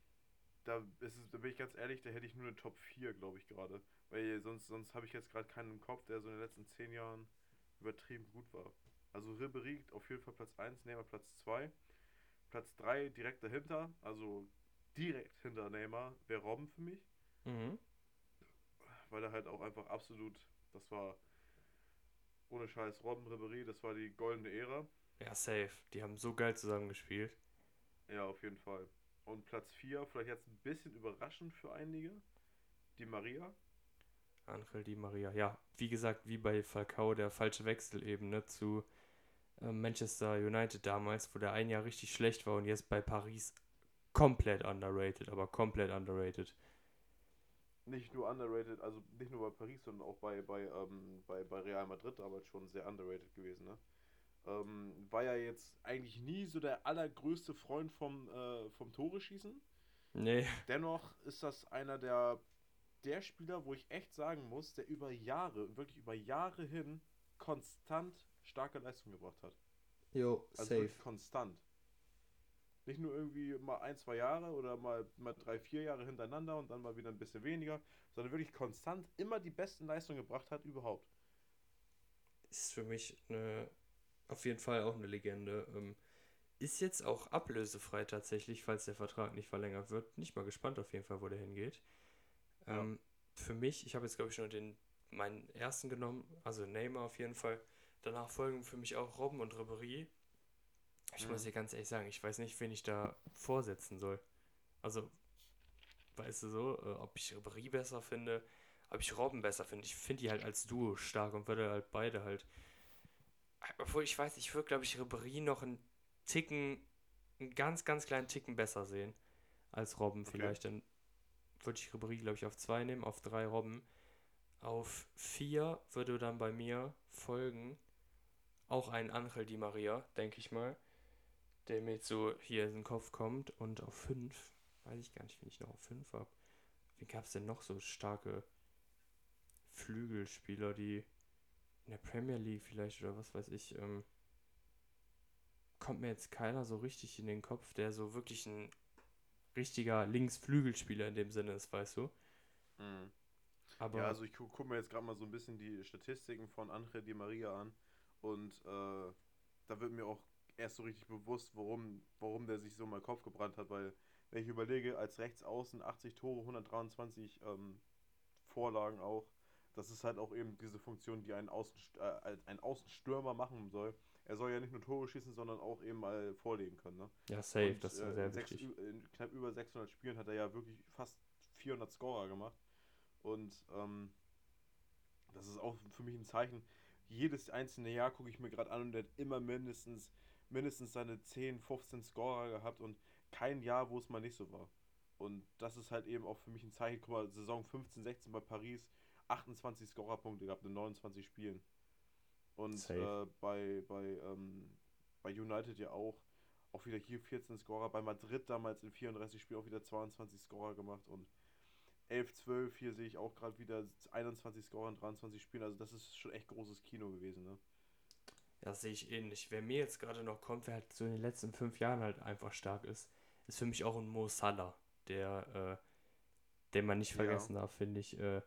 da, ist es, da bin ich ganz ehrlich, da hätte ich nur eine Top 4, glaube ich, gerade. Weil sonst, sonst habe ich jetzt gerade keinen im Kopf, der so in den letzten 10 Jahren übertrieben gut war. Also Ribéry auf jeden Fall Platz 1, Neymar Platz 2. Platz 3 direkt dahinter, also direkt hinter Neymar, wäre Robben für mich. Mhm. Weil er halt auch einfach absolut, das war ohne Scheiß Robben, Ribéry, das war die goldene Ära. Ja, safe. Die haben so geil zusammengespielt. Ja, auf jeden Fall. Und Platz 4, vielleicht jetzt ein bisschen überraschend für einige, die Maria. Angel Di Maria. Ja, wie gesagt, wie bei Falcao, der falsche Wechsel eben ne, zu Manchester United damals, wo der ein Jahr richtig schlecht war und jetzt bei Paris komplett underrated, aber komplett underrated. Nicht nur underrated, also nicht nur bei Paris, sondern auch bei, bei, ähm, bei, bei Real Madrid damals schon sehr underrated gewesen. Ne? Ähm, war ja jetzt eigentlich nie so der allergrößte Freund vom, äh, vom Tore schießen. Nee. Dennoch ist das einer der der Spieler, wo ich echt sagen muss, der über Jahre, wirklich über Jahre hin konstant starke Leistung gebracht hat. Jo, also safe. konstant. Nicht nur irgendwie mal ein, zwei Jahre oder mal, mal drei, vier Jahre hintereinander und dann mal wieder ein bisschen weniger, sondern wirklich konstant immer die besten Leistungen gebracht hat überhaupt. Ist für mich eine, auf jeden Fall auch eine Legende. Ähm, ist jetzt auch ablösefrei tatsächlich, falls der Vertrag nicht verlängert wird. Nicht mal gespannt auf jeden Fall, wo der hingeht. Ähm, Für mich, ich habe jetzt glaube ich schon den meinen ersten genommen, also Neymar auf jeden Fall. Danach folgen für mich auch Robben und Ribéry. Ich mhm. muss dir ganz ehrlich sagen, ich weiß nicht, wen ich da vorsetzen soll. Also, weißt du so, äh, ob ich Ribéry besser finde, ob ich Robben besser finde. Ich finde die halt als Duo stark und würde halt beide halt. Obwohl ich weiß, ich würde, glaube ich, Ribéry noch einen Ticken, einen ganz, ganz kleinen Ticken besser sehen als Robben okay. vielleicht. Dann würde ich Ribéry, glaube ich, auf 2 nehmen, auf 3 Robben. Auf 4 würde dann bei mir folgen auch ein Angel Di Maria, denke ich mal, der mir jetzt so hier in den Kopf kommt. Und auf 5, weiß ich gar nicht, wie ich noch auf 5 habe. Wie gab es denn noch so starke Flügelspieler, die in der Premier League vielleicht oder was weiß ich, ähm, kommt mir jetzt keiner so richtig in den Kopf, der so wirklich ein richtiger Linksflügelspieler in dem Sinne ist, weißt du? Mhm. Aber ja, also ich gu gucke mir jetzt gerade mal so ein bisschen die Statistiken von Angel Di Maria an und äh, da wird mir auch erst so richtig bewusst, warum, warum der sich so mal Kopf gebrannt hat, weil wenn ich überlege, als Rechtsaußen 80 Tore, 123 ähm, Vorlagen auch, das ist halt auch eben diese Funktion, die ein, Außen, äh, ein Außenstürmer machen soll er soll ja nicht nur Tore schießen, sondern auch eben mal vorlegen können. Ne? Ja, safe, und, das ist äh, sehr sechs, wichtig. In knapp über 600 Spielen hat er ja wirklich fast 400 Scorer gemacht. Und ähm, das ist auch für mich ein Zeichen. Jedes einzelne Jahr gucke ich mir gerade an und er hat immer mindestens, mindestens seine 10, 15 Scorer gehabt und kein Jahr, wo es mal nicht so war. Und das ist halt eben auch für mich ein Zeichen. Guck mal, Saison 15, 16 bei Paris, 28 Scorerpunkte gehabt in 29 Spielen. Und äh, bei, bei, ähm, bei United ja auch. Auch wieder hier 14 Scorer. Bei Madrid damals in 34 Spielen auch wieder 22 Scorer gemacht. Und 11, 12, hier sehe ich auch gerade wieder 21 Scorer in 23 Spielen. Also das ist schon echt großes Kino gewesen, ne? Ja, sehe ich ähnlich. Wer mir jetzt gerade noch kommt, wer halt so in den letzten fünf Jahren halt einfach stark ist, ist für mich auch ein Mo Salah, der, äh, den man nicht vergessen ja. darf, finde ich. Äh,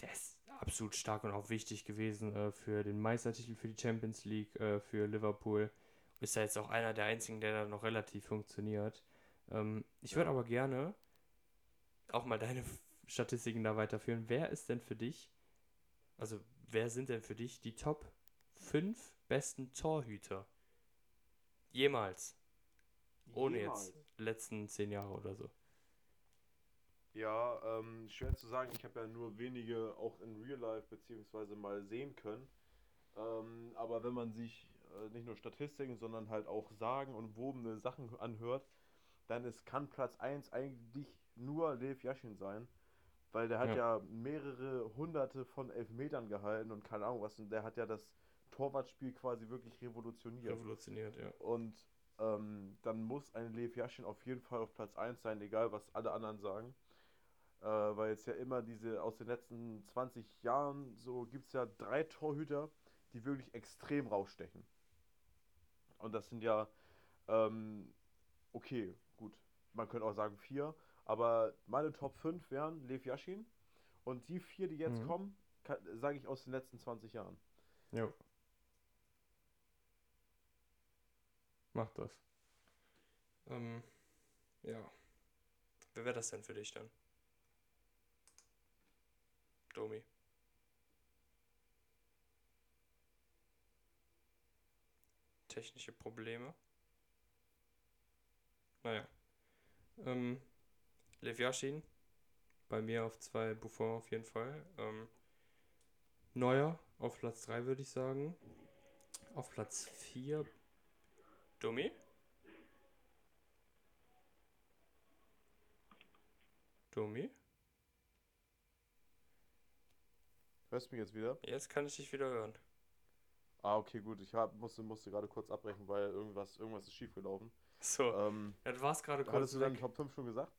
der ist absolut stark und auch wichtig gewesen äh, für den Meistertitel, für die Champions League, äh, für Liverpool. Ist ja jetzt auch einer der einzigen, der da noch relativ funktioniert. Ähm, ich würde aber gerne auch mal deine Statistiken da weiterführen. Wer ist denn für dich, also wer sind denn für dich die Top 5 besten Torhüter? Jemals. Ohne Jemals. jetzt letzten 10 Jahre oder so. Ja, ähm, schwer zu sagen. Ich habe ja nur wenige auch in Real Life beziehungsweise mal sehen können. Ähm, aber wenn man sich äh, nicht nur Statistiken, sondern halt auch Sagen und wobene Sachen anhört, dann ist, kann Platz 1 eigentlich nur Lev Yashin sein. Weil der hat ja. ja mehrere hunderte von Elfmetern gehalten und keine Ahnung was. Und der hat ja das Torwartspiel quasi wirklich revolutioniert. Revolutioniert, ja. Und ähm, dann muss ein Lev Yashin auf jeden Fall auf Platz 1 sein, egal was alle anderen sagen äh, weil jetzt ja immer diese aus den letzten 20 Jahren so gibt es ja drei Torhüter, die wirklich extrem rausstechen. Und das sind ja, ähm, okay, gut, man könnte auch sagen vier, aber meine Top 5 wären Lev Yashin und die vier, die jetzt Mhm. kommen, sage ich aus den letzten 20 Jahren. Jo. Mach das. Ähm, ja. Wer wäre das denn für dich dann? Domi. Technische Probleme. Naja. Ähm, Lev Yashin. Bei mir auf zwei Buffon auf jeden Fall. Ähm, Neuer auf Platz 3 würde ich sagen. Auf Platz 4 Domi. Domi. Hörst du mich jetzt wieder? Jetzt kann ich dich wieder hören. Ah, okay, gut. Ich hab, musste, musste gerade kurz abbrechen, weil irgendwas, irgendwas ist schiefgelaufen. So, Ähm, ja, du warst gerade kurz hattest du deine weg. Top 5 schon gesagt?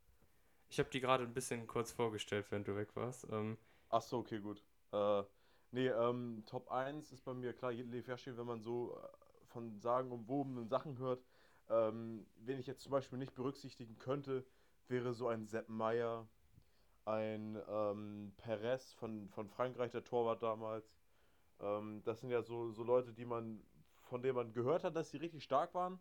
Ich habe die gerade ein bisschen kurz vorgestellt, während du weg warst. Ähm, Ach so, okay, gut. Äh, nee, ähm, Top 1 ist bei mir klar, Lev Yashin, wenn man so äh, von sagenumwobenen Sachen hört. Ähm, wen ich jetzt zum Beispiel nicht berücksichtigen könnte, wäre so ein Sepp Maier, ein ähm, Perez von, von Frankreich, der Torwart damals. Ähm, das sind ja so, so Leute, die man, von denen man gehört hat, dass sie richtig stark waren,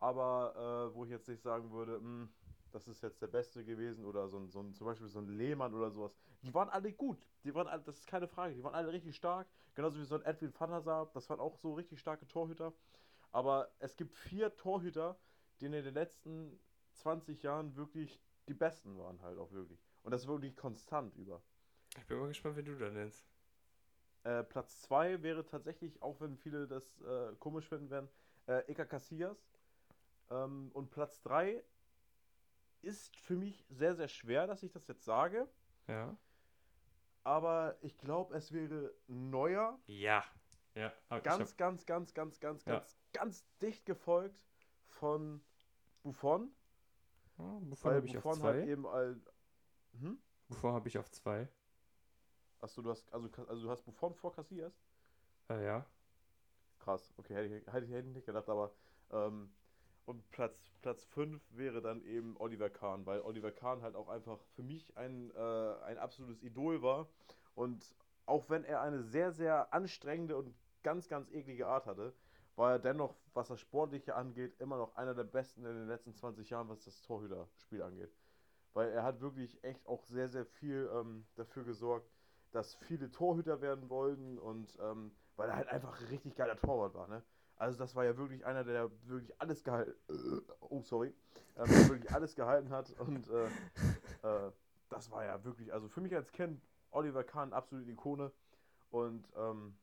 aber äh, wo ich jetzt nicht sagen würde, "Hm, das ist jetzt der Beste gewesen oder so ein, so ein, zum Beispiel so ein Lehmann oder sowas. Die waren alle gut. Die waren alle, das ist keine Frage. Die waren alle richtig stark. Genauso wie so ein Edwin van Sar. Das waren auch so richtig starke Torhüter. Aber es gibt vier Torhüter, die in den letzten 20 Jahren wirklich die besten waren halt auch wirklich. Und das wirklich konstant über. ich bin mal gespannt, wen du da nennst. Äh, Platz 2 wäre tatsächlich, auch wenn viele das äh, komisch finden werden, äh, Eka Casillas. Ähm, und Platz 3 ist für mich sehr, sehr schwer, dass ich das jetzt sage. Ja. Aber ich glaube, es wäre neuer. Ja. Ja. aber ich Ganz, ganz, ganz, ganz, ganz, Ja. ganz, ganz dicht gefolgt von Buffon. hab, oh, Buffon Weil habe ich auf Buffon halt zwei. eben all. Hm? Buffon habe ich auf zwei. Achso, du hast, also, also du hast Buffon vor Casillas? Äh, ja. Krass, okay, hätte ich, hätte ich, hätte ich nicht gedacht, aber ähm, und Platz, Platz 5 wäre dann eben Oliver Kahn, weil Oliver Kahn halt auch einfach für mich ein, äh, ein absolutes Idol war und auch wenn er eine sehr, sehr anstrengende und ganz, ganz eklige Art hatte, war er dennoch, was das Sportliche angeht, immer noch einer der besten in den letzten 20 Jahren, was das Torhüterspiel angeht. Weil er hat wirklich echt auch sehr, sehr viel ähm, dafür gesorgt, dass viele Torhüter werden wollten und ähm, weil er halt einfach ein richtig geiler Torwart war, ne? Also das war ja wirklich einer, der wirklich alles gehalten, oh sorry, ähm, der wirklich alles gehalten hat und äh, äh, das war ja wirklich, also für mich als Kind Oliver Kahn absolute Ikone und ähm,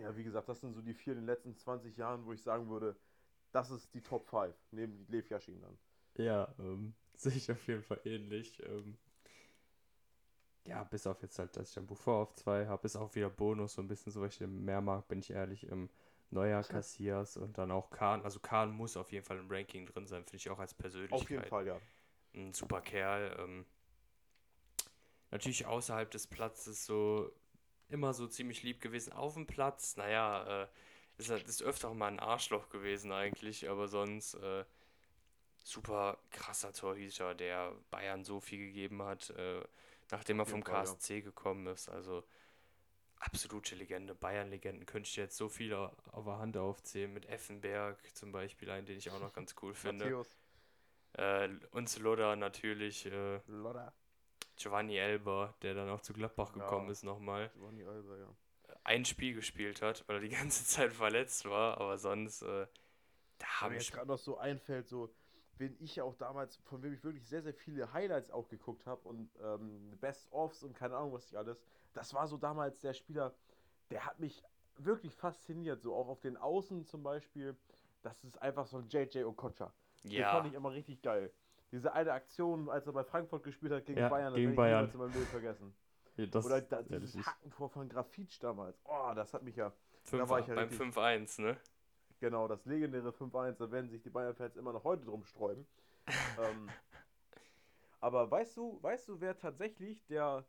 ja, wie gesagt, das sind so die vier in den letzten 20 Jahren, wo ich sagen würde, das ist die Top 5, neben Lev Yashin dann. Ja, ähm, sehe ich auf jeden Fall ähnlich. Ähm, ja, bis auf jetzt halt, dass ich dann Buffon auf zwei habe, ist auch wieder Bonus, so ein bisschen so, weil ich den mehr mag, bin ich ehrlich. Ähm, Neuer, Cassias und dann auch Kahn. Also Kahn muss auf jeden Fall im Ranking drin sein, finde ich auch als Persönlichkeit. Auf jeden Fall, ja. Ein super Kerl. Ähm, natürlich außerhalb des Platzes so immer so ziemlich lieb gewesen. Auf dem Platz, naja, äh, ist, ist öfter auch mal ein Arschloch gewesen eigentlich, aber sonst äh, super krasser Torhüter, der Bayern so viel gegeben hat, äh, nachdem er vom. KSC gekommen ist. Also absolute Legende. Bayern-Legenden könnte ich jetzt so viele auf der Hand aufzählen. Mit Effenberg zum Beispiel, einen, den ich auch noch ganz cool finde. Äh, und Sloda natürlich. Äh. Giovanni Elber, der dann auch zu Gladbach Ja. gekommen ist nochmal, Giovanni Alba, ja. ein Spiel gespielt hat, weil er die ganze Zeit verletzt war, aber sonst, äh, da habe mir ich. jetzt gerade noch so einfällt, so, wen ich ja auch damals, von wem ich wirklich sehr, sehr viele Highlights auch geguckt habe und ähm, Best-ofs und keine Ahnung was nicht alles, das war so damals der Spieler, der hat mich wirklich fasziniert, so auch auf den Außen zum Beispiel, das ist einfach so ein JJ Okocha. Den fand Ja, ich immer richtig geil. Diese eine Aktion, als er bei Frankfurt gespielt hat gegen Ja, Bayern, das gegen werde ich Bayern. niemals in meinem vergessen. das Oder da, ja, dieses das Hackentor von Grafitsch damals. Oh, das hat mich ja, fünf, war ich ja beim richtig- 5-1, ne? Genau, das legendäre 5-1, da werden sich die Bayern-Fans immer noch heute drum sträuben. ähm, aber weißt du, weißt du, wer tatsächlich der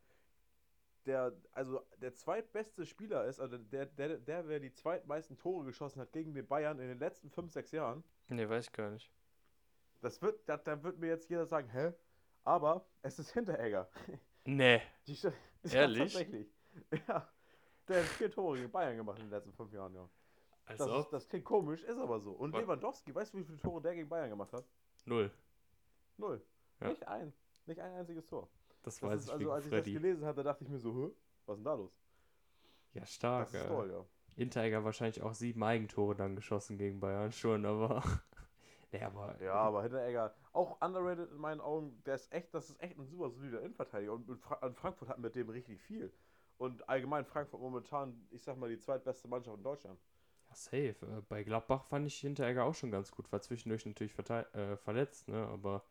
der, also der zweitbeste Spieler ist, also der, der, der, der die zweitmeisten Tore geschossen hat gegen den Bayern in den letzten 5, 6 Jahren. Nee, weiß ich gar nicht. Das wird, da, da wird mir jetzt jeder sagen, hä? Aber es ist Hinteregger. Nee. Die, ja, Ehrlich? tatsächlich. Ja. Der hat vier Tore gegen Bayern gemacht in den letzten fünf Jahren, ja. Als Das, ist, das klingt komisch, ist aber so. Und Was? Lewandowski, weißt du, wie viele Tore der gegen Bayern gemacht hat? Null. Null. Ja. Nicht ein. Nicht ein einziges Tor. Das Das weiß ist, ich also, als ich das Freddy. gelesen hatte, dachte ich mir so, hä? Was ist denn da los? Ja, stark. Das ist toll, ja. Hinteregger wahrscheinlich auch sieben Eigentore dann geschossen gegen Bayern schon, aber. nee, aber. Ja, aber Hinteregger, auch underrated in meinen Augen, der ist echt, das ist echt ein super solider Innenverteidiger. Und Fra an Frankfurt hat mit dem richtig viel. Und allgemein Frankfurt momentan, ich sag mal, die zweitbeste Mannschaft in Deutschland. Safe. Äh, Bei Gladbach fand ich Hinteregger auch schon ganz gut. War zwischendurch natürlich äh, verletzt, ne? Aber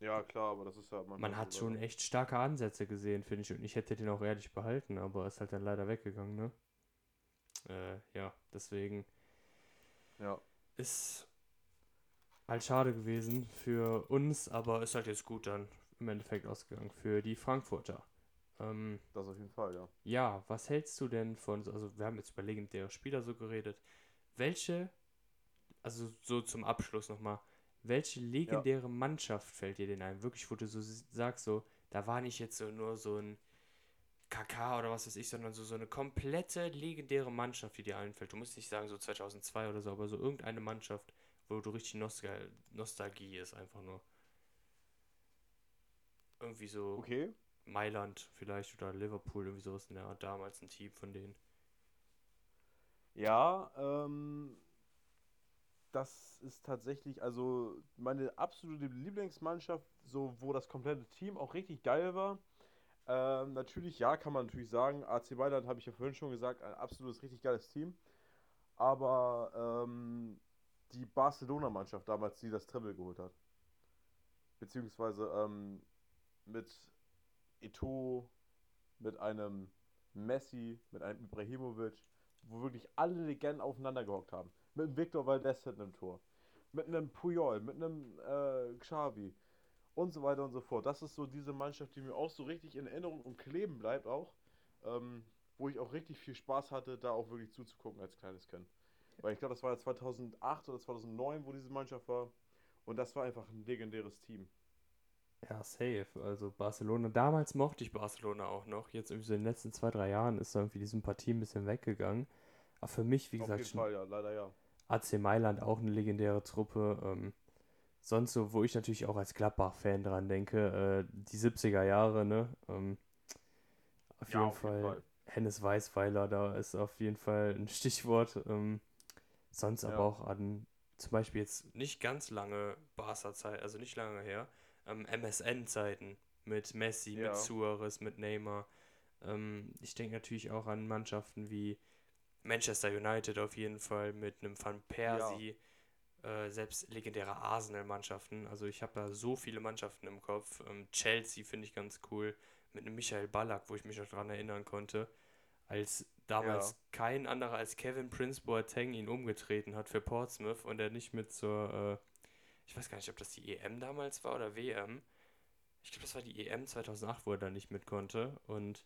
Ja, klar, aber das ist ja man hat schon echt starke Ansätze gesehen, finde ich. Und ich hätte den auch ehrlich behalten, aber ist halt dann leider weggegangen, ne? Äh, ja, deswegen Ja. ist halt schade gewesen für uns, aber ist halt jetzt gut dann im Endeffekt ausgegangen für die Frankfurter. Ähm, Das auf jeden Fall, ja. Ja, was hältst du denn von, so- also wir haben jetzt über legendäre Spieler so geredet. Welche, also so zum Abschluss nochmal, welche legendäre Mannschaft fällt dir denn ein? Wirklich, wo du so sagst, so, da war nicht jetzt so nur so ein KK oder was weiß ich, sondern so, so eine komplette legendäre Mannschaft, die dir einfällt. Du musst nicht sagen so 2002 oder so, aber so irgendeine Mannschaft, wo du richtig Nostal Nostalgie ist, einfach nur. Irgendwie so. Okay. Mailand vielleicht oder Liverpool, irgendwie sowas in der Art, damals ein Team von denen. Ja, ähm, das ist tatsächlich, also meine absolute Lieblingsmannschaft, so wo das komplette Team auch richtig geil war. Ähm, natürlich, ja, kann man natürlich sagen, AC Mailand habe ich ja vorhin schon gesagt, ein absolutes richtig geiles Team. Aber ähm, die Barcelona-Mannschaft damals, die das Treble geholt hat. Beziehungsweise ähm, mit Eto'o, mit einem Messi, mit einem Ibrahimovic, wo wirklich alle Legenden aufeinander gehockt haben. Mit einem Victor Valdez hinten im Tor. Mit einem Puyol, mit einem äh, Xavi und so weiter und so fort. Das ist so diese Mannschaft, die mir auch so richtig in Erinnerung und kleben bleibt auch. Ähm, wo ich auch richtig viel Spaß hatte, da auch wirklich zuzugucken als kleines Kind. Weil ich glaube, das war ja 2008 oder 2009, wo diese Mannschaft war. Und das war einfach ein legendäres Team. Ja, safe. Also Barcelona, damals mochte ich Barcelona auch noch. Jetzt irgendwie so in den letzten zwei, drei Jahren ist da irgendwie die Sympathie ein bisschen weggegangen. Aber für mich, wie Auf gesagt, Fall, ja, leider ja. AC Mailand auch eine legendäre Truppe. Ähm, sonst so, wo ich natürlich auch als Gladbach-Fan dran denke, äh, die 70er Jahre, ne? Ähm, auf Ja, jeden auf jeden Fall. Fall. Hennes Weißweiler, da ist auf jeden Fall ein Stichwort. Ähm, sonst aber Ja. auch an zum Beispiel jetzt nicht ganz lange Barca-Zeit, also nicht lange her, ähm, MSN-Zeiten mit Messi, Ja. mit Suarez, mit Neymar. Ähm, ich denke natürlich auch an Mannschaften wie Manchester United auf jeden Fall mit einem Van Persie, äh, selbst legendäre Arsenal-Mannschaften. Also ich habe da so viele Mannschaften im Kopf. Ähm, Chelsea finde ich ganz cool mit einem Michael Ballack, wo ich mich noch dran erinnern konnte, als damals Ja. kein anderer als Kevin Prince Boateng ihn umgetreten hat für Portsmouth und er nicht mit zur, äh, ich weiß gar nicht, ob das die EM damals war oder WM. Ich glaube, das war die EM 2008, wo er da nicht mit konnte. Und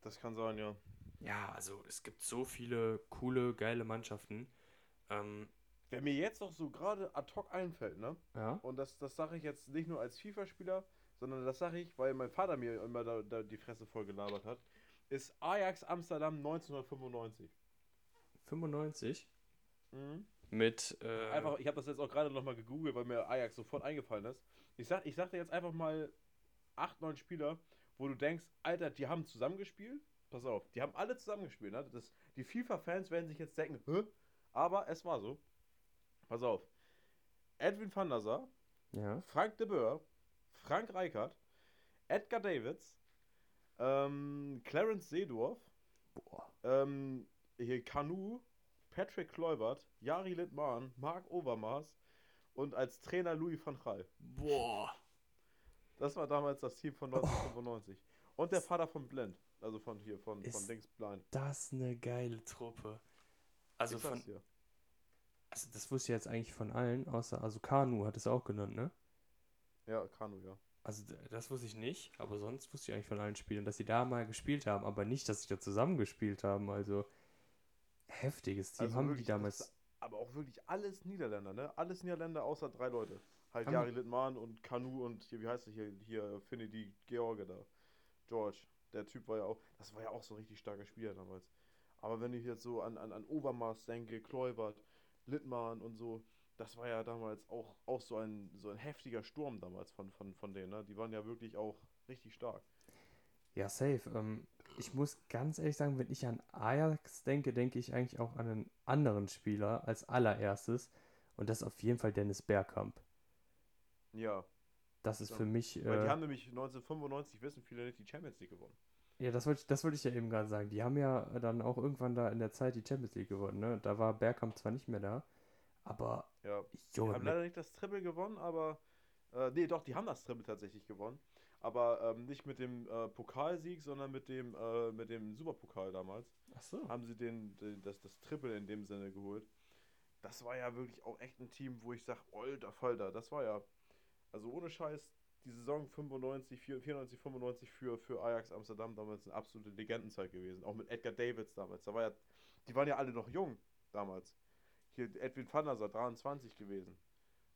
Das kann sein, ja. ja, also es gibt so viele coole, geile Mannschaften. Ähm, Wer mir jetzt noch so gerade ad hoc einfällt, ne? ja. Und das, das sage ich jetzt nicht nur als FIFA-Spieler, sondern das sage ich, weil mein Vater mir immer da, da die Fresse voll gelabert hat, ist Ajax Amsterdam 1995. 95 Mhm. Mit äh, Einfach, ich habe das jetzt auch gerade nochmal gegoogelt, weil mir Ajax sofort eingefallen ist. Ich sag, ich sag dir jetzt einfach mal 8, 9 Spieler, wo du denkst, Alter, die haben zusammengespielt. Pass auf, die haben alle zusammengespielt. Ne? Das, die FIFA-Fans werden sich jetzt denken, Hä? aber es war so. Pass auf. Edwin van der Sar, ja. Frank de Boer, Frank Reichert, Edgar Davids, ähm, Clarence Seedorf, Boah. ähm, hier Kanu, Patrick Kluivert, Jari Littmann, Marc Overmars und als Trainer Louis van Gaal. Boah. Das war damals das Team von 1995. Und der Vater von Blend, also von hier, von, von Ist- Dings Blind. Das eine geile Truppe. Also Ich von, also das wusste ich jetzt eigentlich von allen, außer, also Kanu hat es auch genannt, ne? Ja, Kanu, ja. Also das wusste ich nicht, aber sonst wusste ich eigentlich von allen Spielern, dass sie da mal gespielt haben, aber nicht, dass sie da zusammen gespielt haben. Also heftiges Team Also haben die wirklich, damals. das- Aber auch wirklich alles Niederländer, ne? Alles Niederländer außer drei Leute. Halt Jari Littmann und Kanu und hier, wie heißt er hier, hier, finde die George da. George. Der Typ war ja auch, das war ja auch so ein richtig starker Spieler damals. Aber wenn ich jetzt so an, an, an Overmars denke, Kleubert, Littmann und so, das war ja damals auch, auch so, ein, so ein heftiger Sturm damals von, von, von denen, ne? Die waren ja wirklich auch richtig stark. Ja, safe. Ähm, ich muss ganz ehrlich sagen, wenn ich an Ajax denke, denke ich eigentlich auch an einen anderen Spieler als allererstes. Und das ist auf jeden Fall Dennis Bergkamp. Ja. Das ist Ja. für mich. Weil die Äh, haben nämlich 1995, wissen viele nicht, die Champions League gewonnen. ja, das wollte ich, das wollte ich ja eben gerade sagen. Die haben ja dann auch irgendwann da in der Zeit die Champions League gewonnen. Ne? Da war Bergkamp zwar nicht mehr da, aber Ja, Die haben leider nicht das Triple gewonnen, aber. Äh, nee, doch, die haben das Triple tatsächlich gewonnen. Aber ähm, nicht mit dem äh, Pokalsieg, sondern mit dem, äh, mit dem Superpokal damals. ach so. Haben sie den, den, das, das Triple in dem Sinne geholt. Das war ja wirklich auch echt ein Team, wo ich sage, alter Falter, das war ja. Also ohne Scheiß, die Saison 95, 94, 95 für, für Ajax Amsterdam damals eine absolute Legendenzeit gewesen. Auch mit Edgar Davids damals. Da war ja, die waren ja alle noch jung damals. Hier Edwin van der Sar, 23 gewesen.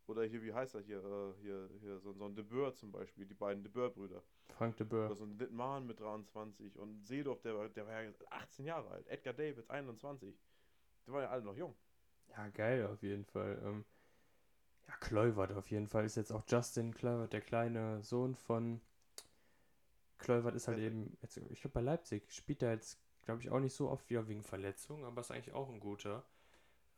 Oder hier, wie heißt er hier? Äh, hier, hier so, so ein De Boer zum Beispiel, die beiden De Boer-Brüder. Frank de Oder Boer. so ein Littmann mit 23 und Seedorf, der, war- der war ja 18 Jahre alt. Edgar Davids, 21. Die waren ja alle noch jung. Ja, geil auf jeden Fall. Ähm, ja, Kluivert auf jeden Fall ist jetzt auch Justin Kluivert, der kleine Sohn von Kluivert ist halt Wer- eben, jetzt, ich glaube bei Leipzig, spielt er jetzt, glaube ich, auch nicht so oft wieder wegen Verletzung, aber ist eigentlich auch ein guter.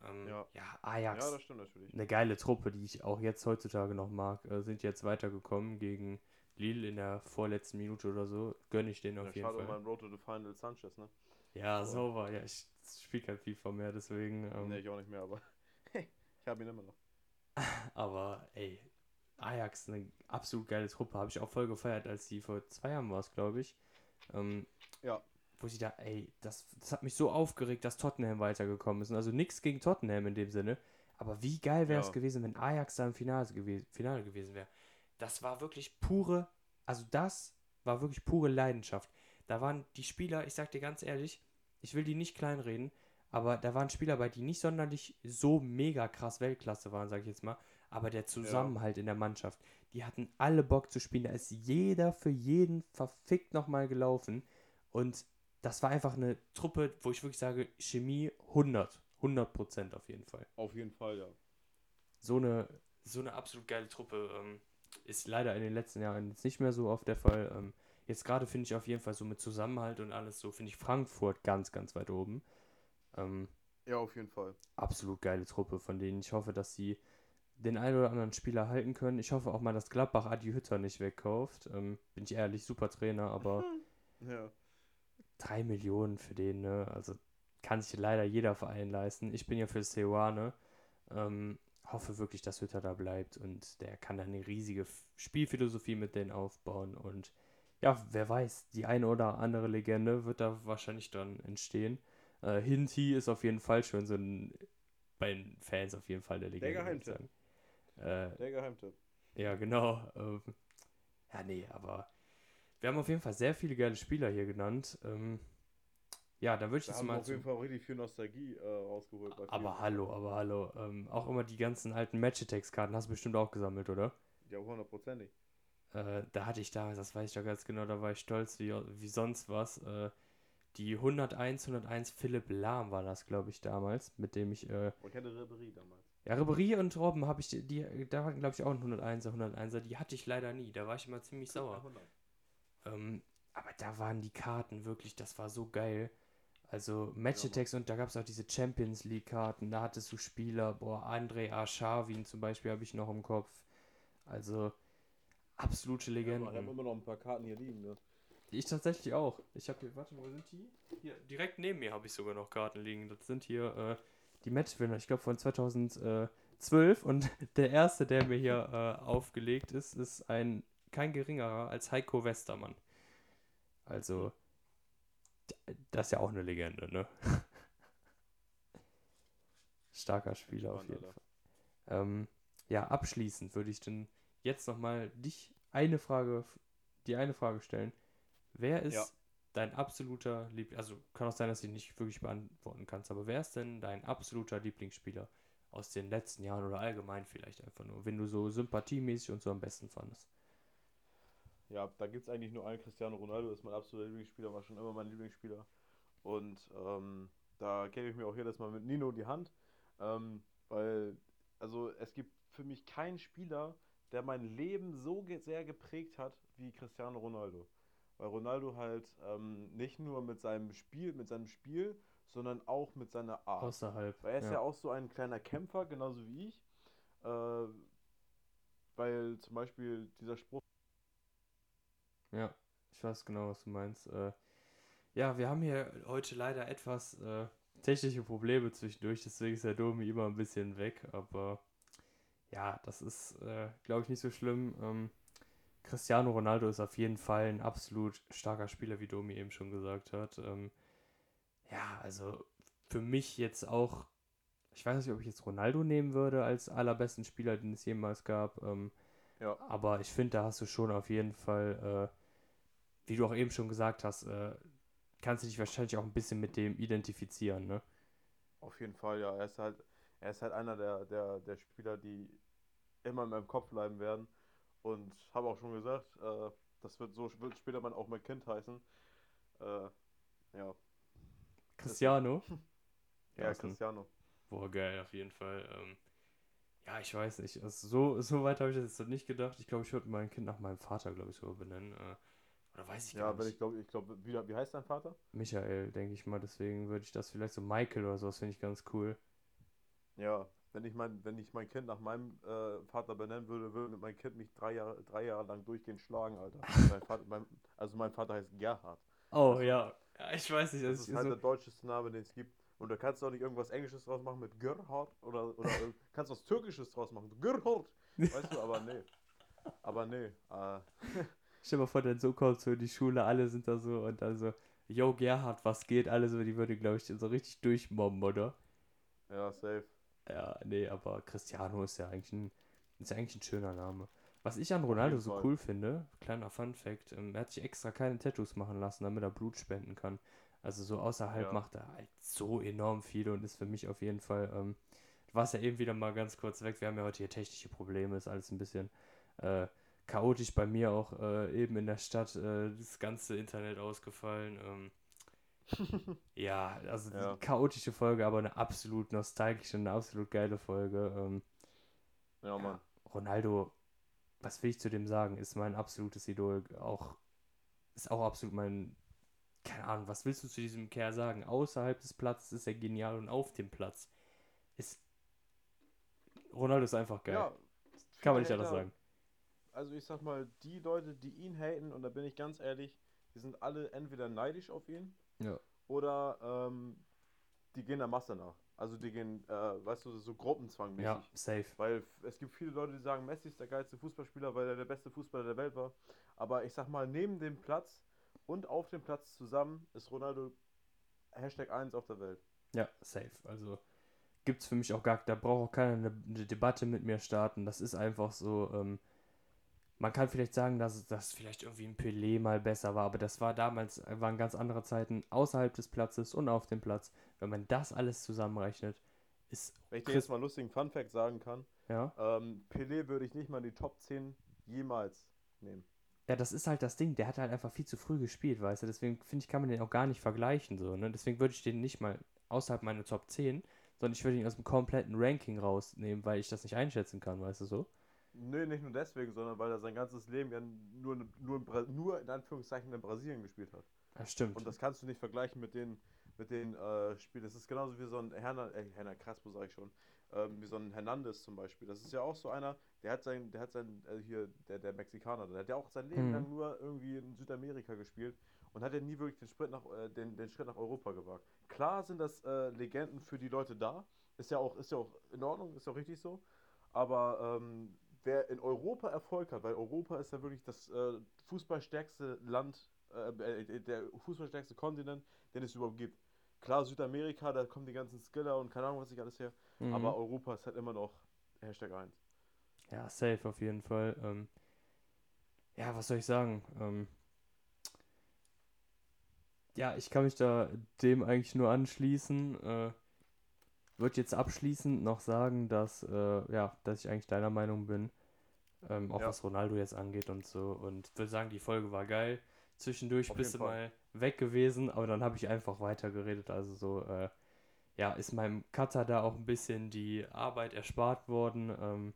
Ähm, Ja. ja, Ajax, Ja, das stimmt natürlich. eine geile Truppe, die ich auch jetzt heutzutage noch mag, äh, sind jetzt weitergekommen gegen Lille in der vorletzten Minute oder so. Gönne ich denen Ja, auf jeden schade um Fall. Road to the Final Sanchez, ne? Ja, So. so war, ja, ich spiele kein FIFA mehr, deswegen. Ähm, Ne, ich auch nicht mehr, aber ich habe ihn immer noch. Aber ey, Ajax, eine absolut geile Truppe. Habe ich auch voll gefeiert, als die vor zwei Jahren war es, glaube ich. Ähm, Ja. Wo sie da, ey, das, das hat mich so aufgeregt, dass Tottenham weitergekommen ist. Und Also nichts gegen Tottenham in dem Sinne. Aber wie geil wäre es Ja. gewesen, wenn Ajax da im Finale, gewesen, Finale gewesen wäre. Das war wirklich pure, also das war wirklich pure Leidenschaft. Da waren die Spieler, ich sag dir ganz ehrlich, ich will die nicht kleinreden, aber da waren Spieler bei, die nicht sonderlich so mega krass Weltklasse waren, sag ich jetzt mal. Aber der Zusammenhalt in der Mannschaft, die hatten alle Bock zu spielen. Da ist jeder für jeden verfickt nochmal gelaufen. Und das war einfach eine Truppe, wo ich wirklich sage, Chemie 100. 100 Prozent auf jeden Fall. Auf jeden Fall, ja. So eine, so eine absolut geile Truppe ähm, ist leider in den letzten Jahren jetzt nicht mehr so oft der Fall. Ähm, jetzt gerade finde ich auf jeden Fall so mit Zusammenhalt und alles so, finde ich Frankfurt ganz, ganz weit oben. Ähm, Ja, auf jeden Fall. absolut geile Truppe, von denen ich hoffe, dass sie den einen oder anderen Spieler halten können. Ich hoffe auch mal, dass Gladbach Adi Hütter nicht wegkauft. Ähm, bin ich ehrlich, super Trainer, aber Ja. Drei Millionen für den, ne? Also kann sich leider jeder Verein leisten. Ich bin ja für Seoane. Ähm, hoffe wirklich, dass Hütter da bleibt und der kann dann eine riesige Spielphilosophie mit denen aufbauen und ja, wer weiß, die eine oder andere Legende wird da wahrscheinlich dann entstehen. Äh, Hinti ist auf jeden Fall schon so ein, bei den Fans auf jeden Fall der Legende. ich Geheimtipp. Äh, Der Geheimtipp. ja, genau. Ähm, ja, nee, aber wir haben auf jeden Fall sehr viele geile Spieler hier genannt. Ähm, ja, dann würde ich Da jetzt haben mal auf jeden Fall auch richtig viel Nostalgie äh, rausgeholt. bei Aber hallo, aber hallo. Ähm, auch immer die ganzen alten Match-Attacks-Karten hast du bestimmt auch gesammelt, oder? Ja, hundertprozentig. Äh, da hatte ich damals, das weiß ich doch ganz genau, da war ich stolz wie, wie sonst was. Äh, die 101, 101 Philipp Lahm war das, glaube ich, damals, mit dem ich äh, Und ich hatte Ribery damals. Ja, Ribery und Robben habe ich, die, die, da hatten glaube ich auch einen 101er, 101er, die hatte ich leider nie, da war ich immer ziemlich sauer. 100. Ähm, aber da waren die Karten wirklich, das war so geil. Also Match-Attacks und da gab es auch diese Champions League-Karten, da hattest du Spieler, boah, André Arshavin zum Beispiel habe ich noch im Kopf. Also absolute Ja, wir haben immer noch ein paar Karten hier liegen, ne? Ich tatsächlich auch. Ich habe hier, warte, wo sind die? Hier, direkt neben mir habe ich sogar noch Karten liegen. Das sind hier äh, die Matchwinner, ich glaube von 2012. Und der erste, der mir hier äh, aufgelegt ist, ist ein kein geringerer als Heiko Westermann. Also, d- das ist ja auch eine Legende, ne? Starker Spieler auf jeden Fall. Ähm, ja, abschließend würde ich dann jetzt nochmal dich eine Frage, die eine Frage stellen. Wer ist Ja. dein absoluter Liebling? Also kann auch sein, dass du nicht wirklich beantworten kannst, aber wer ist denn dein absoluter Lieblingsspieler aus den letzten Jahren oder allgemein vielleicht einfach nur, wenn du so sympathiemäßig und so am besten fandest? Ja, da gibt es eigentlich nur einen. Cristiano Ronaldo ist mein absoluter Lieblingsspieler, war schon immer mein Lieblingsspieler. Und ähm, da gebe ich mir auch jedes Mal mit Nino die Hand. Ähm, weil, also es gibt für mich keinen Spieler, der mein Leben so ge sehr geprägt hat wie Cristiano Ronaldo. Weil Ronaldo halt ähm, nicht nur mit seinem Spiel, mit seinem Spiel, sondern auch mit seiner Art. Außerhalb. Weil er ist ja. auch so ein kleiner Kämpfer, genauso wie ich. Äh, weil zum Beispiel dieser Spruch. Ja, ich weiß genau, was du meinst. Äh, ja, wir haben hier heute leider etwas äh, technische Probleme zwischendurch, deswegen ist der Domi immer ein bisschen weg, aber ja, das ist, äh, glaube ich, nicht so schlimm. Ähm, Cristiano Ronaldo ist auf jeden Fall ein absolut starker Spieler, wie Domi eben schon gesagt hat. Ähm, ja, also für mich jetzt auch, ich weiß nicht, ob ich jetzt Ronaldo nehmen würde als allerbesten Spieler, den es jemals gab. Ähm, Ja. aber ich finde, da hast du schon auf jeden Fall, äh, wie du auch eben schon gesagt hast, äh, kannst du dich wahrscheinlich auch ein bisschen mit dem identifizieren, ne? Auf jeden Fall, ja. Er ist halt, er ist halt einer der, der, der Spieler, die immer in meinem Kopf bleiben werden. Und habe auch schon gesagt, äh, das wird so wird später mal auch mein Kind heißen. Äh, ja. Cristiano? Ja, Draußen. Cristiano. Boah, geil, auf jeden Fall. Ähm, ja, ich weiß nicht. Also so, so weit habe ich das jetzt noch nicht gedacht. Ich glaube, ich würde mein Kind nach meinem Vater, glaube ich, so benennen. Äh, oder weiß ich Ja, gar wenn nicht. ich glaube, ich glaube, wie, wie heißt dein Vater? Michael, denke ich mal. Deswegen würde ich das vielleicht so Michael oder sowas finde ich ganz cool. Ja, wenn ich mein, wenn ich mein Kind nach meinem äh, Vater benennen würde, würde mein Kind mich drei Jahre, drei Jahre lang durchgehend schlagen, Alter. mein Vater, mein, also mein Vater heißt Gerhard. Oh, ja. Ja, ich weiß nicht. Das Das ist halt so, der deutscheste Name, den es gibt. Und da kannst du auch nicht irgendwas Englisches draus machen mit Gerhard oder, oder äh, kannst was Türkisches draus machen. Gerhard! Weißt du, aber nee. Aber nee. Äh, stell dir mal vor, dein Sohn kommt so in die Schule, alle sind da so und dann so, yo, Gerhard, was geht? Alle so, die würde, glaube ich, so richtig durchmobben, oder? ja, safe. Ja, nee, aber Cristiano ist ja eigentlich ein, ist ja eigentlich ein schöner Name. Was ich an Ronaldo so cool finde, kleiner Fun Fact, ähm, er hat sich extra keine Tattoos machen lassen, damit er Blut spenden kann. Also so außerhalb Ja. macht er halt so enorm viel und ist für mich auf jeden Fall, ähm, du warst ja eben wieder mal ganz kurz weg, wir haben ja heute hier technische Probleme, ist alles ein bisschen äh, chaotisch bei mir auch äh, eben in der Stadt, äh, das ganze Internet ausgefallen. Ähm, ja, also Ja. chaotische Folge, aber eine absolut nostalgische, eine absolut geile Folge. Ähm, Ja, Mann. Ronaldo, was will ich zu dem sagen, ist mein absolutes Idol. Auch, ist auch absolut mein, keine Ahnung, was willst du zu diesem Kerl sagen? Außerhalb des Platzes ist er genial und auf dem Platz ist Ronaldo ist einfach geil. Ja, Kann man nicht anders sagen. Also ich sag mal, die Leute, die ihn haten, und da bin ich ganz ehrlich, die sind alle entweder neidisch auf ihn Ja. oder ähm, die gehen der Masse nach. Also die gehen, äh, weißt du, so gruppenzwangmäßig. Ja, safe. Weil es gibt viele Leute, die sagen, Messi ist der geilste Fußballspieler, weil er der beste Fußballer der Welt war. Aber ich sag mal, neben dem Platz und auf dem Platz zusammen ist Ronaldo Hashtag 1 auf der Welt. Ja, safe. Also gibt's für mich auch gar, da braucht auch keiner eine, eine Debatte mit mir starten. Das ist einfach so, ähm, man kann vielleicht sagen, dass das vielleicht irgendwie ein Pelé mal besser war, aber das war damals, waren ganz andere Zeiten außerhalb des Platzes und auf dem Platz. Wenn man das alles zusammenrechnet, ist, Wenn ich dir jetzt mal einen lustigen Funfact sagen kann, ja, ähm, Pelé würde ich nicht mal in die Top 10 jemals nehmen. ja, das ist halt das Ding, der hat halt einfach viel zu früh gespielt, weißt du, deswegen finde ich, kann man den auch gar nicht vergleichen, so, ne, deswegen würde ich den nicht mal außerhalb meiner Top 10, sondern ich würde ihn aus dem kompletten Ranking rausnehmen, weil ich das nicht einschätzen kann, weißt du so? Nö, nicht nur deswegen, sondern weil er sein ganzes Leben ja nur, nur, in, Bra nur in Anführungszeichen in Brasilien gespielt hat. Ja, stimmt. Und das kannst du nicht vergleichen mit den, mit den äh, Spielen. Das ist genauso wie so ein Herner, äh, Herner Crespo, sag ich schon, ähm, wie so ein Hernandez zum Beispiel. Das ist ja auch so einer, der hat sein, der hat sein, äh, hier, der, der Mexikaner, der hat ja auch sein Leben Mhm. lang nur irgendwie in Südamerika gespielt und hat ja nie wirklich den Schritt nach, äh, den, den Schritt nach Europa gewagt. Klar sind das äh, Legenden für die Leute da, ist ja auch, ist ja auch in Ordnung, ist ja auch richtig so. Aber ähm, wer in Europa Erfolg hat, weil Europa ist ja wirklich das äh, fußballstärkste Land, äh, äh, der fußballstärkste Kontinent, den es überhaupt gibt. Klar, Südamerika, da kommen die ganzen Skiller und keine Ahnung, was ich alles her. Mhm. Aber Europa ist halt immer noch Hashtag 1. Ja, safe auf jeden Fall. Ähm, ja, was soll ich sagen? Ähm, ja, ich kann mich da dem eigentlich nur anschließen. Äh, würde jetzt abschließend noch sagen, dass, äh, ja, dass ich eigentlich deiner Meinung bin. Ähm, auch Ja. was Ronaldo jetzt angeht und so. Und würde sagen, die Folge war geil. Zwischendurch Auf bist du Fall. mal weg gewesen, aber dann habe ich einfach weitergeredet. Also so, äh, ja, ist meinem Cutter da auch ein bisschen die Arbeit erspart worden. Ähm,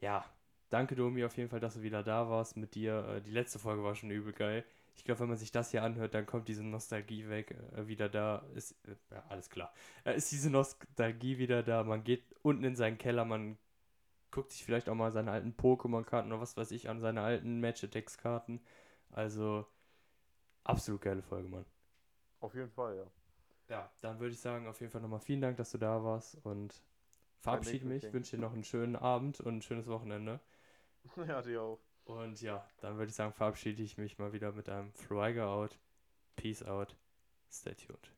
ja, danke Domi auf jeden Fall, dass du wieder da warst mit dir. Äh, die letzte Folge war schon übel geil. Ich glaube, wenn man sich das hier anhört, dann kommt diese Nostalgie weg. Äh, wieder da ist, äh, ja, alles klar. Äh, ist diese Nostalgie wieder da. Man geht unten in seinen Keller, man guckt sich vielleicht auch mal seine alten Pokémon-Karten oder was weiß ich an, seine alten Match-Attacks-Karten. Also, absolut geile Folge, Mann. Auf jeden Fall, ja. Ja, dann würde ich sagen, auf jeden Fall nochmal vielen Dank, dass du da warst und verabschiede mich, wünsche dir noch einen schönen Abend und ein schönes Wochenende. ja, dir auch. Und ja, dann würde ich sagen, verabschiede ich mich mal wieder mit einem Flyger out. Peace out. Stay tuned.